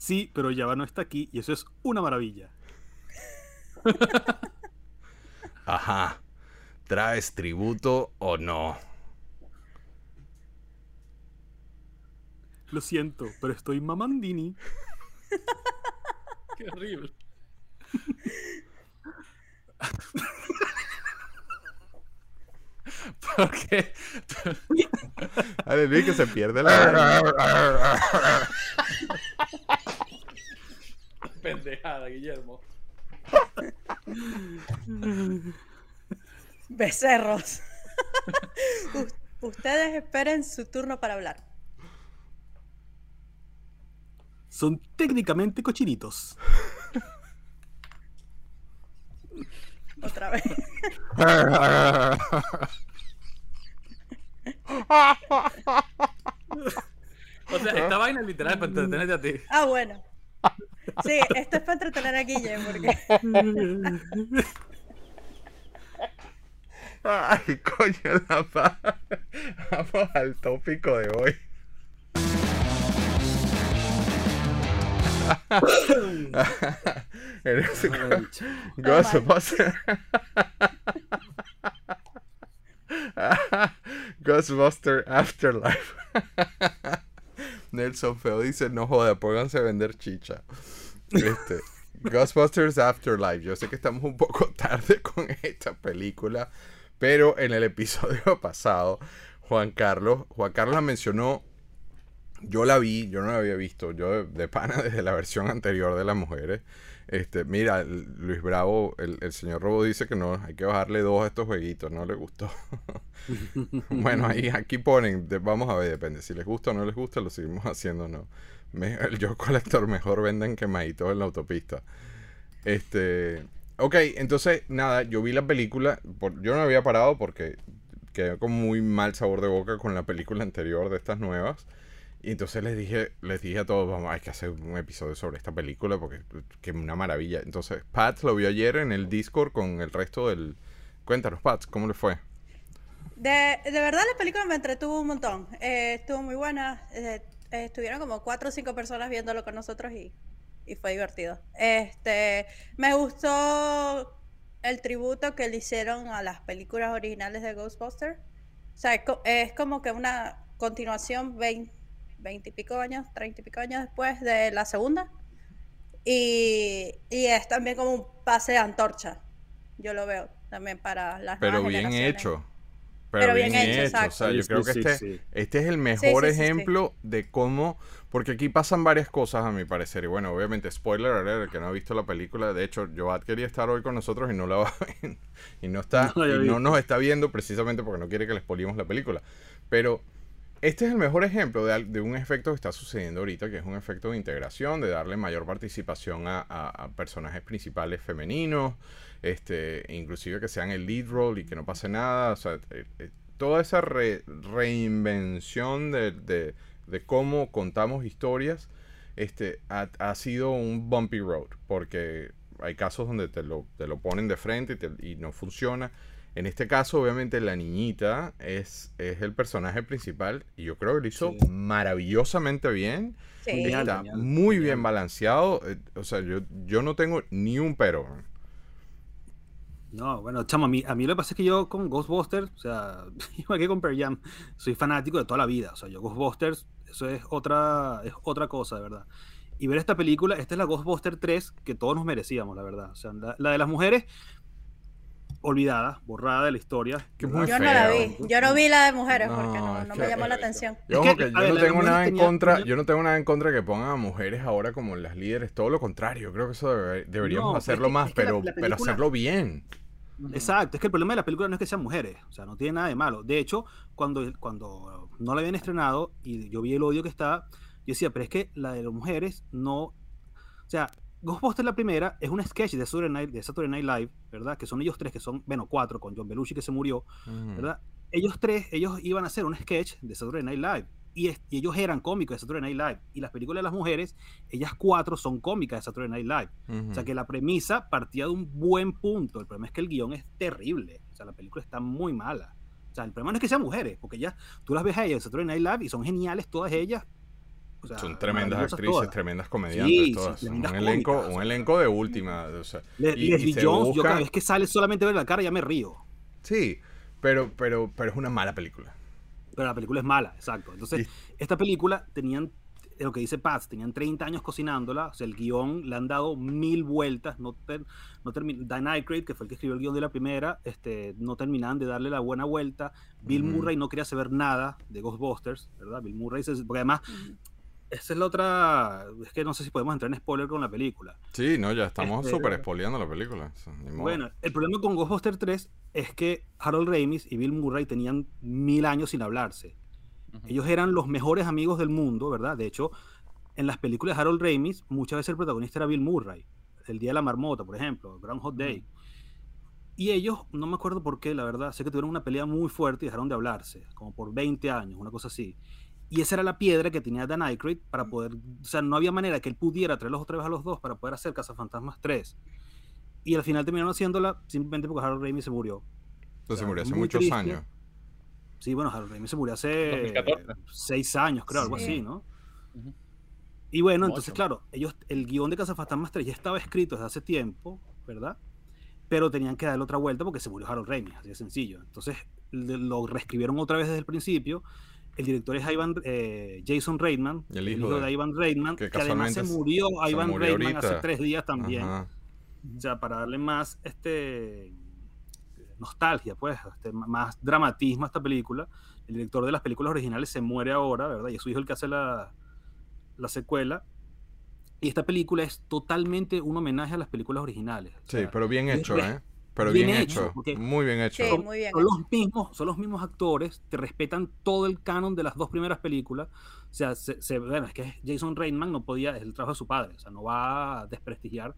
Sí, pero Java no está aquí y eso es una maravilla. (laughs) Ajá. ¿Traes tributo o no? Lo siento, pero estoy mamandini. Qué horrible. ¿Por qué? Dale, Luis, que se pierde la. Pendejada, Guillermo. Becerros. Ustedes esperen su turno para hablar. Son técnicamente cochinitos. Otra vez. O sea, esta vaina es literal para entretenerte a ti. Ah, bueno. Sí, esto es para entretener a Guille, porque Ay, coño, la pa. Vamos al tópico de hoy. Eres un Ghostbuster. Ghostbuster Afterlife. (laughs) Nelson Feo dice, no joda, pónganse a vender chicha. Este, Ghostbusters Afterlife. Yo sé que estamos un poco (laughs) tarde con esta película, pero en el episodio (laughs) pasado, Juan Carlos, Juan Carlos la mencionó. Yo la vi, yo no la había visto, yo de, pana (laughs) desde la versión anterior de las mujeres. Este, mira, Luis Bravo, el, el señor Robo dice que no, hay que bajarle dos a estos jueguitos, no le gustó. (laughs) bueno, ahí aquí ponen, vamos a ver, depende, si les gusta o no les gusta, lo seguimos (laughs) haciendo no. Me- el Yo Collector mejor venden quemaditos en la autopista. Este, ok, entonces, nada, yo vi la película, por- yo no había parado porque quedé con muy mal sabor de boca con la película anterior de estas nuevas. Y entonces les dije, les dije a todos, vamos, hay que hacer un episodio sobre esta película porque que una maravilla. Entonces, Pat lo vio ayer en el Discord con el resto del... Cuéntanos, Pat, ¿cómo le fue? de, de verdad la película me entretuvo un montón. Eh, estuvo muy buena. eh, estuvieron como cuatro o cinco personas viéndolo con nosotros y, y fue divertido. Este, me gustó el tributo que le hicieron a las películas originales de Ghostbusters. O sea, es, es como que una continuación 20, 20 y pico años, 30 y pico años después de la segunda. Y, y es también como un pase de antorcha. Yo lo veo también para las Pero nuevas bien hecho. Pero bien hecho, O exacto. sea, yo Sí, creo que sí, este, sí. este es el mejor sí, sí, sí. ejemplo de cómo... Porque aquí pasan varias cosas a mi parecer. Y bueno, obviamente, spoiler alert, el que no ha visto la película. De hecho, Joad quería estar hoy con nosotros y no la va a ver. (laughs) Y no está... No y no nos está viendo precisamente porque no quiere que le spoilemos la película. Pero este es el mejor ejemplo de, un efecto que está sucediendo ahorita, que es un efecto de integración, de darle mayor participación a, personajes principales femeninos, este, inclusive que sean el lead role y que no pase nada. O sea, eh, eh, toda esa re- reinvención de, cómo contamos historias este, ha, ha sido un bumpy road, porque hay casos donde te lo, te lo ponen de frente y, te- y no funciona. En este caso, obviamente, la niñita es, es el personaje principal y yo creo que lo hizo Sí. maravillosamente bien. Sí. Genial. Está muy bien balanceado. eh, O sea, yo, yo no tengo ni un pero. No, bueno, chamo, a mí, a mí lo que pasa es que yo con Ghostbusters, o sea, (laughs) igual que con Pearl Jam, soy fanático de toda la vida. O sea, yo Ghostbusters, eso es otra, es otra cosa, de verdad. Y ver esta película, esta es la Ghostbuster 3 que todos nos merecíamos, la verdad. O sea, la, la de las mujeres, olvidada, borrada de la historia. Que ¿verdad? muy Yo no la vi. Yo no vi la de mujeres No, porque no, me llamó la atención. Yo, Es que, que yo ver, no tengo nada en tenía- contra, yo no tengo nada en contra de que pongan a mujeres ahora como las líderes, todo lo contrario, yo creo que eso debe- deberíamos No, es hacerlo que- más, es que la- pero, la pero película- hacerlo bien. Exacto, es que el problema de la película no es que sean mujeres, o sea, no tiene nada de malo. De hecho, cuando, cuando no la habían estrenado y yo vi el odio que estaba, yo decía, pero es que la de las mujeres no. O sea, Ghostbusters la primera es un sketch de Saturday Night, de Saturday Night Live, ¿verdad? Que son ellos tres, que son, bueno, cuatro, con John Belushi que se murió. ¿verdad? ellos tres, ellos iban a hacer un sketch de Saturday Night Live. Y, es- y ellos eran cómicos de Saturday Night Live. Y las películas de las mujeres, ellas cuatro son cómicas de Saturday Night Live. O sea que la premisa partía de un buen punto. El problema es que el guion es terrible. O sea, la película está muy mala. O sea, el problema no es que sean mujeres, porque ya tú las ves a ellas en Saturday Night Live y son geniales todas ellas. O sea, Son tremendas actrices, todas. tremendas comediantes, Sí, sí, todas. un, elenco, cómicas, un elenco de última. o sea, Le- y- y Leslie se Jones, yo cada vez que sale solamente ver la cara ya me río. Sí, pero, pero, pero es una mala película. Pero la película es mala, exacto. Entonces, esta película tenían, lo que dice Paz, tenían 30 años cocinándola. O sea, el guion le han dado mil vueltas. No, ter- no Dan Aykroyd, que fue el que escribió el guion de la primera, este, no terminaban de darle la buena vuelta. Bill. Murray no quería saber nada de Ghostbusters, ¿verdad? Bill Murray, se- porque además, esa es la otra. Es que no sé si podemos entrar en spoiler con la película. Sí, no, ya estamos Este- súper spoileando la película. Bueno, el problema con Ghostbusters 3 es que Harold Ramis y Bill Murray tenían mil años sin hablarse. Ellos eran los mejores amigos del mundo, ¿verdad? De hecho, en las películas de Harold Ramis, muchas veces el protagonista era Bill Murray. El Día de la Marmota, por ejemplo, Groundhog Day. Y ellos, no me acuerdo por qué, la verdad, sé que tuvieron una pelea muy fuerte y dejaron de hablarse, como por 20 años, una cosa así. Y esa era la piedra que tenía Dan Aykroyd para poder, o sea, no había manera que él pudiera traerlos otra vez a los dos para poder hacer Cazafantasmas 3. Y al final terminaron haciéndola simplemente porque Harold Ramis se murió. Entonces sea, murió hace muchos triste. años. Sí, bueno, Harold Ramis se murió hace 2014. seis años, creo, algo Sí. así, ¿no? Ujú. Y bueno, entonces, claro, ellos, el guion de Cazafantasmas 3 ya estaba escrito desde hace tiempo, ¿verdad? Pero tenían que darle otra vuelta porque se murió Harold Ramis, así de sencillo. Entonces lo reescribieron otra vez desde el principio. El director es Ivan, eh, Jason Reitman, el hijo de- Ivan Reitman, que que, además se murió se Ivan murió Reitman hace tres días también. Ajá. O sea, para darle más este nostalgia, pues, este, más dramatismo a esta película. El director de las películas originales se muere ahora, ¿verdad? Y es su hijo el que hace la, la secuela. Y esta película es totalmente un homenaje a las películas originales. O Sí, sea, pero bien hecho, ¿eh? Pero bien bien, hecho, Muy bien hecho. Sí, son, muy bien son hecho. los mismos, son los mismos actores, te respetan todo el canon de las dos primeras películas. O sea, se, se- bueno, es que Jason Reitman no podía, es el trabajo de su padre, o sea, no va a desprestigiar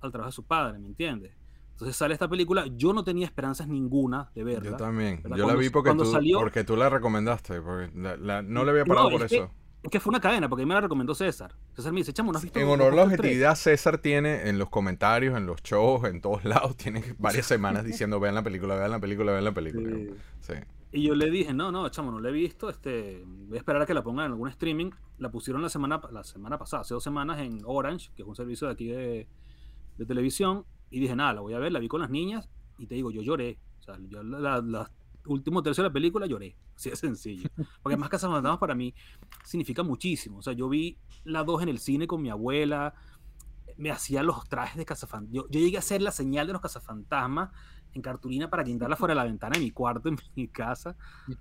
al trabajo de su padre, ¿me entiendes? Entonces sale esta película, yo no tenía esperanzas ninguna de verla. Yo también. ¿verdad? Yo la vi porque cuando tú, salió- porque tú la recomendaste. Porque la- la- no le había parado No, por es eso. Es que fue una cadena, porque a mí me la recomendó César. César me dice, chamo, ¿no has visto En honor a la Ghostbusters 3?" objetividad, César tiene en los comentarios, en los shows, en todos (laughs) lados, tiene varias semanas diciendo vean la película, vean la película, vean la película. Sí. Sí. Y yo le dije, no, no, chamo, no la he visto, este, voy a esperar a que la pongan en algún streaming. La pusieron la semana, la semana pasada, hace dos semanas en Orange, que es un servicio de aquí de, de televisión, y dije, nada, la voy a ver, la vi con las niñas, y te digo, yo lloré. O sea, yo la último tercio de la película lloré, (laughs) así de sencillo. Porque además Cazafantasmas para mí significa muchísimo. O sea, yo vi la 2 en el cine con mi abuela, me hacía los trajes de cazafantasmas. Yo, yo llegué a hacer la señal de los cazafantasmas en cartulina para guindarla fuera de la ventana de mi cuarto en (laughs) mi casa.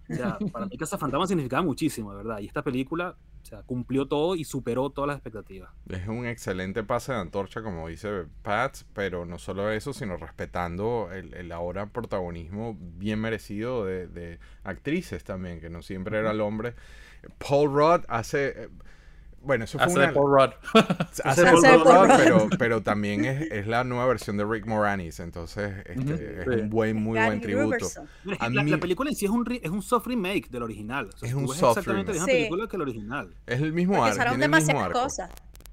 O sea, para mí Cazafantasmas significaba muchísimo, de verdad. Y esta película, sea, cumplió todo y superó todas las expectativas. Es un excelente pase de antorcha, como dice Pat, pero no solo eso, sino respetando el, el ahora protagonismo bien merecido de, de actrices también, que no siempre era el hombre. Paul Rudd hace... Bueno, eso fue Hace una... (laughs) de Paul Rudd. hace de Paul Paul Rudd. Rudd, pero, pero también es, es la nueva versión de Rick Moranis, entonces este, es sí. un buen, muy buen tributo. Es A la, mí- la película en sí es un, re- es un soft remake del original. O sea, Es un soft exactamente la misma remake. Sí. película que el original. Es el mismo Porque arco, usaron tiene el mismo demasiadas arco. cosas.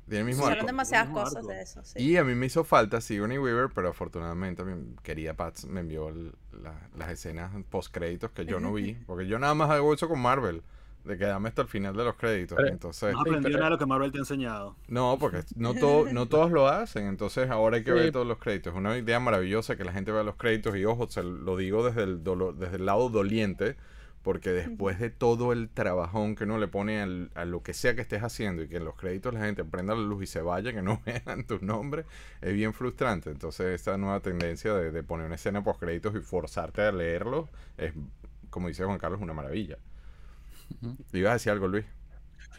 Tiene el mismo Usaron arco. demasiadas mismo cosas arco. de eso, sí. Y a mí me hizo falta Sigourney Weaver, pero afortunadamente mi querida Pat me envió el- la- las escenas post créditos que yo no vi, (laughs) porque yo nada más hago eso con Marvel, de quedarme hasta el final de los créditos. Pero- Entonces, No aprendió pero- nada de lo que Marvel te ha enseñado. no, porque no, todo, no todos lo hacen, entonces ahora hay que Sí. ver todos los créditos. Es una idea maravillosa que la gente vea los créditos y ojo, se lo digo desde el, dolo- desde el lado doliente, porque después de todo el trabajón que uno le pone al- a lo que sea que estés haciendo y que en los créditos la gente prenda la luz y se vaya, que no (laughs) vean tus nombres, es bien frustrante. Entonces esta nueva tendencia de, de poner una escena post créditos y forzarte a leerlo es, como dice Juan Carlos, una maravilla. Ujú. ¿Ibas a decir algo, Luis?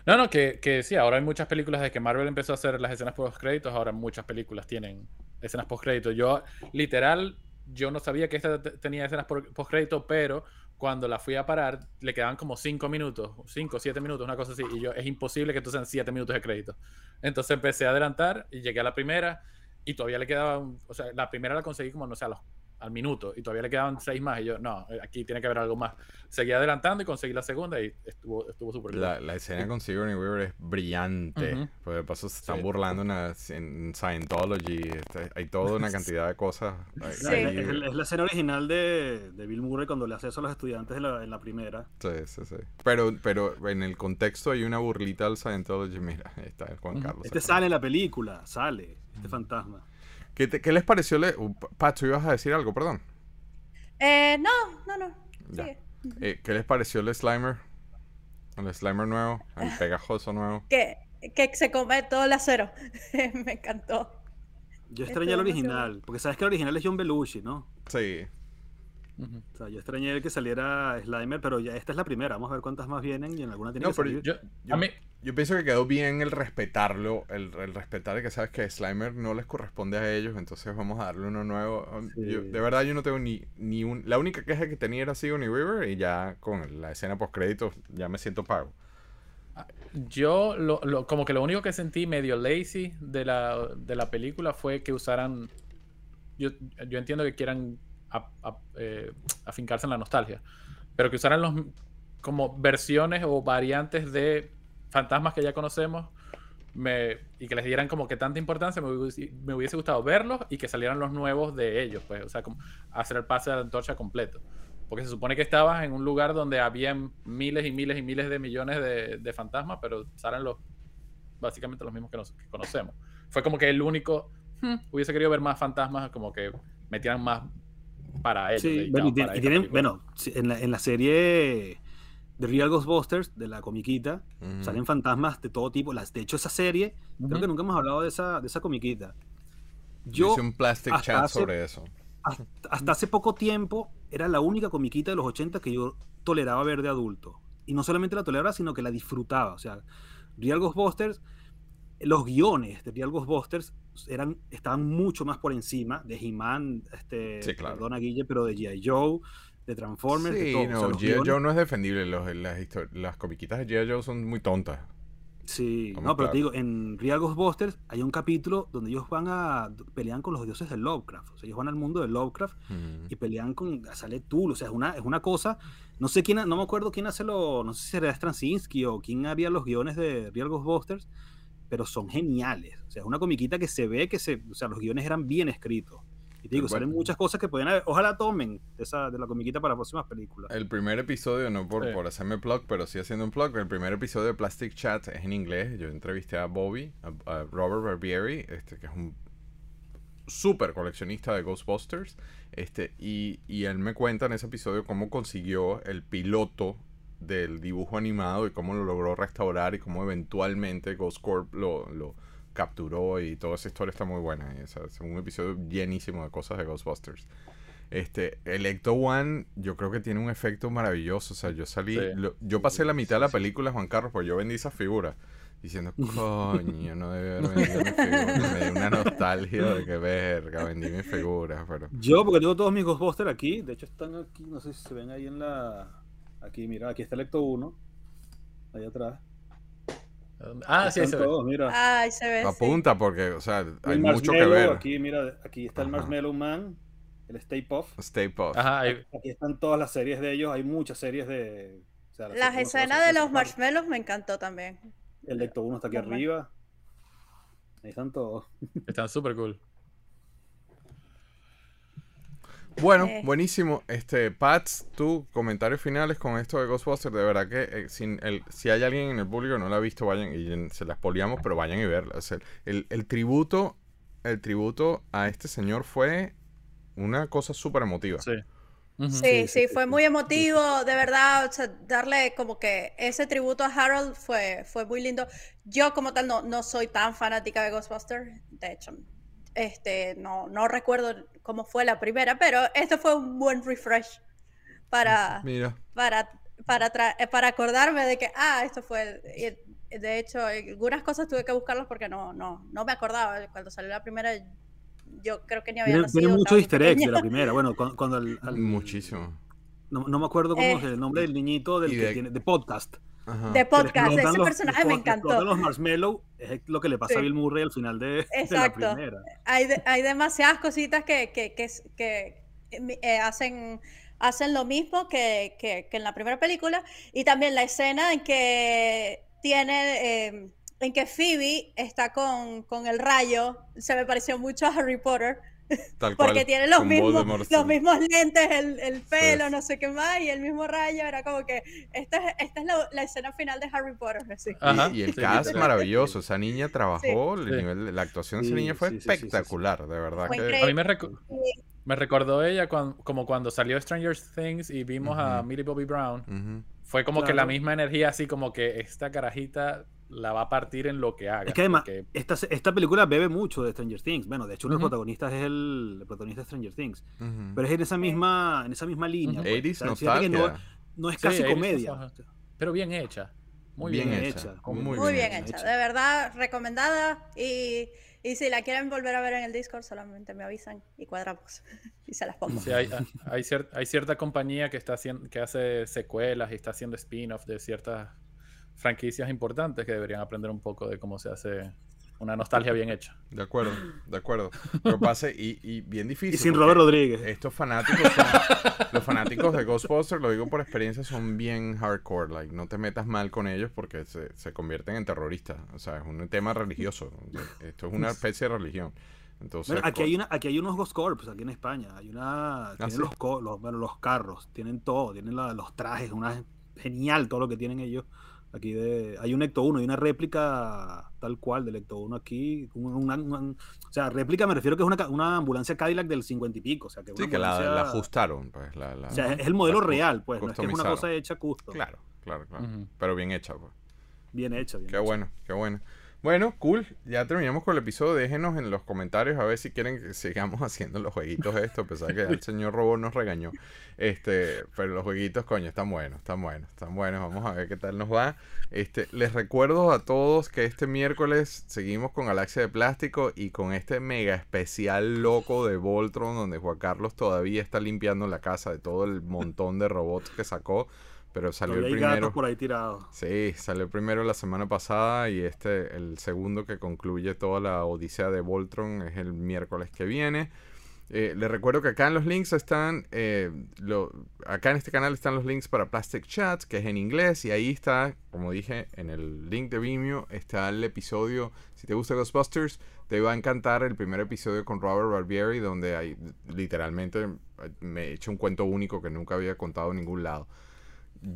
No, no, que, que sí, ahora hay muchas películas de que Marvel empezó a hacer las escenas post créditos, ahora muchas películas tienen escenas post créditos. Yo, literal, yo no sabía que esta te- tenía escenas post créditos, pero cuando la fui a parar, le quedaban como 5 minutos, 5 o 7 minutos, una cosa así, y yo, es imposible que esto sean 7 minutos de crédito. Entonces empecé a adelantar y llegué a la primera y todavía le quedaba, o sea, la primera la conseguí como, no sé, a los al minuto y todavía le quedaban seis más. Y yo, no, eh, aquí tiene que haber algo más. Seguí adelantando y conseguí la segunda y estuvo estuvo súper cool. La, la escena con Sigourney Weaver es brillante. Pues de paso se están Sí. burlando en, la- en Scientology. este, hay toda una (laughs) cantidad de cosas. Sí. ahí- Es, es la escena original de, de Bill Murray cuando le hace eso a los estudiantes en la, en la primera. Sí, sí, sí. Pero, pero en el contexto hay una burlita al Scientology. Mira, ahí está el Juan. Carlos. Este sale en la película, sale, este fantasma. ¿Qué, te- qué les pareció? Le... uh, tú ibas a decir algo, perdón. Eh, no, no, no. Ya. sigue. Eh, ¿Qué les pareció el Slimer? El Slimer nuevo, el (laughs) pegajoso nuevo. Que, que se come todo el acero. (laughs) Me encantó. Yo extrañé el original, porque sabes que el original es John Belushi, ¿no? Sí. Ujú. O sea, yo extrañé el que saliera Slimer, pero ya esta es la primera. Vamos a ver cuántas más vienen y en alguna tiene No, que pero salir. Yo, Yo- a mí, Yo pienso que quedó bien el respetarlo, el, el respetar que sabes que Slimer no les corresponde a ellos, entonces vamos a darle uno nuevo. Um, Sí. yo- de verdad yo no tengo ni, ni un... La única queja que tenía era Sigourney Weaver y ya con la escena post créditos ya me siento pago. yo lo, lo- como que lo único que sentí medio lazy de la, de la película fue que usaran. Yo, yo entiendo que quieran a- a- eh, afincarse en la nostalgia, pero que usaran los como versiones o variantes de fantasmas que ya conocemos me, y que les dieran como que tanta importancia, me hubiese, me hubiese gustado verlos y que salieran los nuevos de ellos, pues, o sea, como hacer el pase de la antorcha completo. Porque se supone que estabas en un lugar donde habían miles y miles y miles de millones de, de fantasmas, pero salen los básicamente los mismos que, nos- que conocemos. Fue como que el único, hmm, hubiese querido ver más fantasmas, como que metieran más para ellos. Sí, bueno, y, tiene- para y tienen, bueno, en la, en la serie de Real Ghostbusters, de la comiquita, Ujú. salen fantasmas de todo tipo. Las, de hecho, esa serie, creo Ujú. que nunca hemos hablado de esa, de esa comiquita. Yo hice un plastic hasta chat hace- sobre eso. hasta, hasta hace poco tiempo, era la única comiquita de los 80 que yo toleraba ver de adulto. Y no solamente la toleraba, sino que la disfrutaba. O sea, Real Ghostbusters, los guiones de Real Ghostbusters eran, estaban mucho más por encima de He-Man, este, Sí, claro. perdona Guille, pero de G.I. Joe, de Transformers, de Sí. O sea, no, los G.I. Joe no es defendible. Los, las, las comiquitas de G.I. Joe son muy tontas. Sí, no, pero te digo, en Real Ghostbusters hay un capítulo donde ellos van a pelean con los dioses de Lovecraft. O sea, ellos van al mundo de Lovecraft y pelean con sale Tul, o sea, es una, es una cosa, no sé quién, no me acuerdo quién hace lo, no sé si será Straczynski o quién haría los guiones de Real Ghostbusters, pero son geniales, o sea, es una comiquita que se ve que se, o sea, los guiones eran bien escritos. Y te digo, Bueno. salen muchas cosas que pueden haber, ojalá tomen de esa de la comiquita para próximas películas. El primer episodio, no por, Sí. por hacerme plug, pero sí haciendo un plug. El primer episodio de Plastic Chat es en inglés. Yo entrevisté a Bobby, a, a Robert Barbieri, este, que es un súper coleccionista de Ghostbusters. Este, y, y él me cuenta en ese episodio cómo consiguió el piloto del dibujo animado y cómo lo logró restaurar y cómo eventualmente Ghost Corp lo, lo capturó y toda esa historia está muy buena. y esa- es un episodio llenísimo de cosas de Ghostbusters. Este, el Ecto One, yo creo que tiene un efecto maravilloso. O sea, yo salí, Sí. lo- yo pasé la mitad de la película, Juan Carlos, porque yo vendí esas figuras. Diciendo, (laughs) coño, no debe haber vendido mis figuras. Me dio una nostalgia de que verga, vendí mis figuras, pero. Yo, porque tengo todos mis Ghostbusters aquí, de hecho están aquí, no sé si se ven ahí en la, aquí, mira, aquí está el Ecto 1, ahí atrás. Ah, sí, se ve. todos, mira. Ay, se ve. sí. Apunta porque, o sea, hay mucho que ver. Aquí, mira, aquí está el Ajá. Marshmallow Man, el Stay Puff. Stay Puft. Ajá, ahí- Aquí están todas las series de ellos, hay muchas series de... o sea, Las escenas de los marshmallows me encantó también. El Ecto 1 está aquí Normal. arriba. Ahí están todos. (laughs) están súper cool. Bueno, Eh. buenísimo. Este, Pats, tú, comentarios finales con esto de Ghostbusters. De verdad que eh, sin el, si hay alguien en el público que no la ha visto, vayan y se las poliamos, pero vayan y verla. O sea, el, el tributo, el tributo a este señor fue una cosa súper emotiva. Sí. Sí, Sí, sí, sí, fue sí, muy sí. emotivo, de verdad, o sea, darle como que ese tributo a Harold fue, fue muy lindo. Yo como tal no, no soy tan fanática de Ghostbusters, de hecho, este, no, no recuerdo cómo fue la primera, pero este fue un buen refresh para, (laughs) Mira. para, para, tra- eh, para acordarme de que, ah, esto fue, el- de hecho, algunas cosas tuve que buscarlas porque no, no, no me acordaba, cuando salió la primera, yo creo que ni había nacido. tiene muchos easter eggs de la primera. Bueno, cuando, cuando el- al- Muchísimo. No, no me acuerdo cómo Eh. es el nombre del niñito del que de- tiene, de podcast. Ajá. De podcast, ese los- personaje me encantó. los marshmallow es lo que le pasa Sí. a Bill Murray al final de, (laughs) de la Exacto. primera. hay, de- hay demasiadas cositas que, que, que, que eh, hacen, hacen lo mismo que, que- que en la primera película. Y también la escena en que tiene, eh, en que Phoebe está con, con el rayo, se me pareció mucho a Harry Potter. (laughs) Tal cual. Porque tiene los mismos, los mismos lentes, el, el pelo, sí. no sé qué más, y el mismo rayo. Era como que esta es, esta es la, la escena final de Harry Potter. así. Y- Ajá, y, el sí, cast literal. maravilloso. Esa niña trabajó, el Sí. nivel de la actuación de esa niña fue sí, sí, sí, sí, sí. espectacular, de verdad. Que-. A mí me, reco- me recordó ella cuan- como cuando salió Stranger Things y vimos a Ujú. Millie Bobby Brown. Ujú. Fue como que la misma energía, así como que esta carajita la va a partir en lo que haga. Es que además, porque- esta, esta película bebe mucho de Stranger Things. Bueno, de hecho, uno de los protagonistas es el, el protagonista de Stranger Things. Pero es en esa misma, en esa misma línea. Ujú. pues. 80s O sea, fíjate que no, es casi 80s comedia. pero bien hecha. Muy bien, bien, hecha. hecha. Muy, Muy bien, bien hecha. hecha, de verdad, recomendada. Y, y si la quieren volver a ver en el Discord, solamente me avisan y cuadramos. (laughs) y se las pongo. Hay, hay cierta compañía que está haciendo, que hace secuelas y está haciendo spin-off de ciertas franquicias importantes que deberían aprender un poco de cómo se hace una nostalgia bien hecha. De acuerdo, de acuerdo. Pero pase, y, y bien difícil. Y sin Robert Rodríguez. Estos fanáticos son, los fanáticos de Ghostbusters, lo digo por experiencia, son bien hardcore. Like, no te metas mal con ellos porque se, se convierten en terroristas. O sea, es un tema religioso. Esto es una especie de religión. Entonces, Bueno, aquí hay, una, aquí hay unos Ghost Corps, aquí en España. Hay una. Tienen Ah, sí. los, co- los, bueno, los carros, tienen todo, tienen la- los trajes, una genial todo lo que tienen ellos. Aquí de, hay un Ecto 1, hay una réplica tal cual del Ecto 1 aquí. un- una- una- o sea, réplica me refiero que es una, una ambulancia Cadillac del 50 y pico. O sea, que Sí, que la, la ajustaron. Pues, la, la- O sea, es el modelo real, pues. No es que es una cosa hecha custom. Claro, claro, claro. Ujú. Pero bien hecha, pues. Bien hecha, bien Qué hecha. bueno, qué bueno. Bueno, cool. Ya terminamos con el episodio. Déjenos en los comentarios a ver si quieren que sigamos (laughs) haciendo los jueguitos estos. A pesar que el señor Robot nos regañó. Este, pero los jueguitos, coño, están buenos, están buenos, están buenos. Vamos a ver qué tal nos va. Este, les recuerdo a todos que este miércoles seguimos con Galaxia de Plástico y con este mega especial loco de Voltron, donde Juan Carlos todavía está limpiando la casa de todo el montón de robots que sacó. Pero salió Todavía el primero. por ahí tirados. Sí, salió primero la semana pasada y este, el segundo que concluye toda la odisea de Voltron es el miércoles que viene. Eh, les recuerdo que acá en los links están, eh, lo- acá en este canal están los links para Plastic Chats, que es en inglés, y ahí está, como dije, en el link de Vimeo está el episodio, si te gusta Ghostbusters, te va a encantar el primer episodio con Robert Barbieri, donde hay, literalmente eh, me he hecho un cuento único que nunca había contado en ningún lado.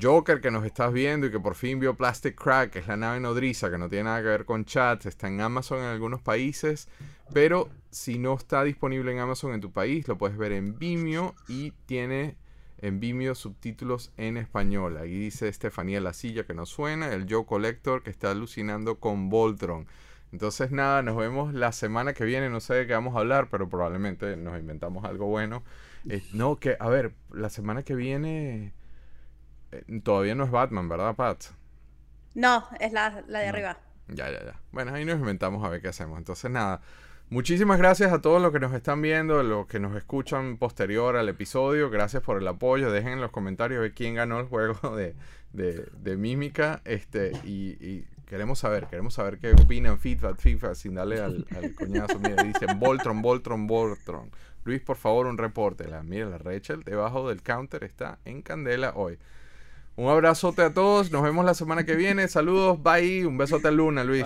Joker que nos estás viendo y que por fin vio Plastic Crack, que es la nave nodriza, que no tiene nada que ver con chat, está en Amazon en algunos países, pero si no está disponible en Amazon en tu país, lo puedes ver en Vimeo y tiene en Vimeo subtítulos en español. Ahí dice Estefanía La Silla que nos suena, el Joe Collector que está alucinando con Voltron. Entonces nada, nos vemos la semana que viene, no sé de qué vamos a hablar, pero probablemente nos inventamos algo bueno. Eh, no, que, a ver, la semana que viene... Eh, Todavía no es Batman, ¿verdad, Pat? No, es la, la de No. arriba. Ya, ya, ya. Bueno, ahí nos inventamos a ver qué hacemos. Entonces, nada. Muchísimas gracias a todos los que nos están viendo, los que nos escuchan posterior al episodio. Gracias por el apoyo. Dejen en los comentarios ver quién ganó el juego (laughs) de, de, de mímica. Este, y, y queremos saber, queremos saber qué opinan FIFA, FIFA, sin darle al, al (laughs) coñazo. Mira, dicen Voltron, Voltron, Voltron. Luis, por favor, un reporte. La, mira, la Rachel debajo del counter está en candela hoy. Un abrazote a todos. Nos vemos la semana que viene. Saludos. Bye. Un besote a Luna, Luis.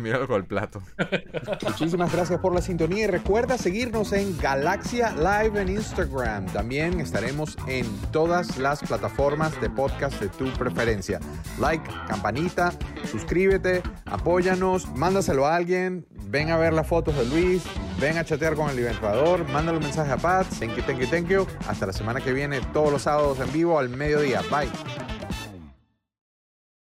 Míralo con el plato. (laughs) Muchísimas gracias por la sintonía y recuerda seguirnos en Galaxia Live en Instagram. También estaremos en todas las plataformas de podcast de tu preferencia. Like, campanita, suscríbete, apóyanos, mándaselo a alguien, ven a ver las fotos de Luis, ven a chatear con el inventador, mándale un mensaje a Pat. Thank you, thank you, thank you. Hasta la semana que viene, todos los sábados en vivo al mediodía. Bye.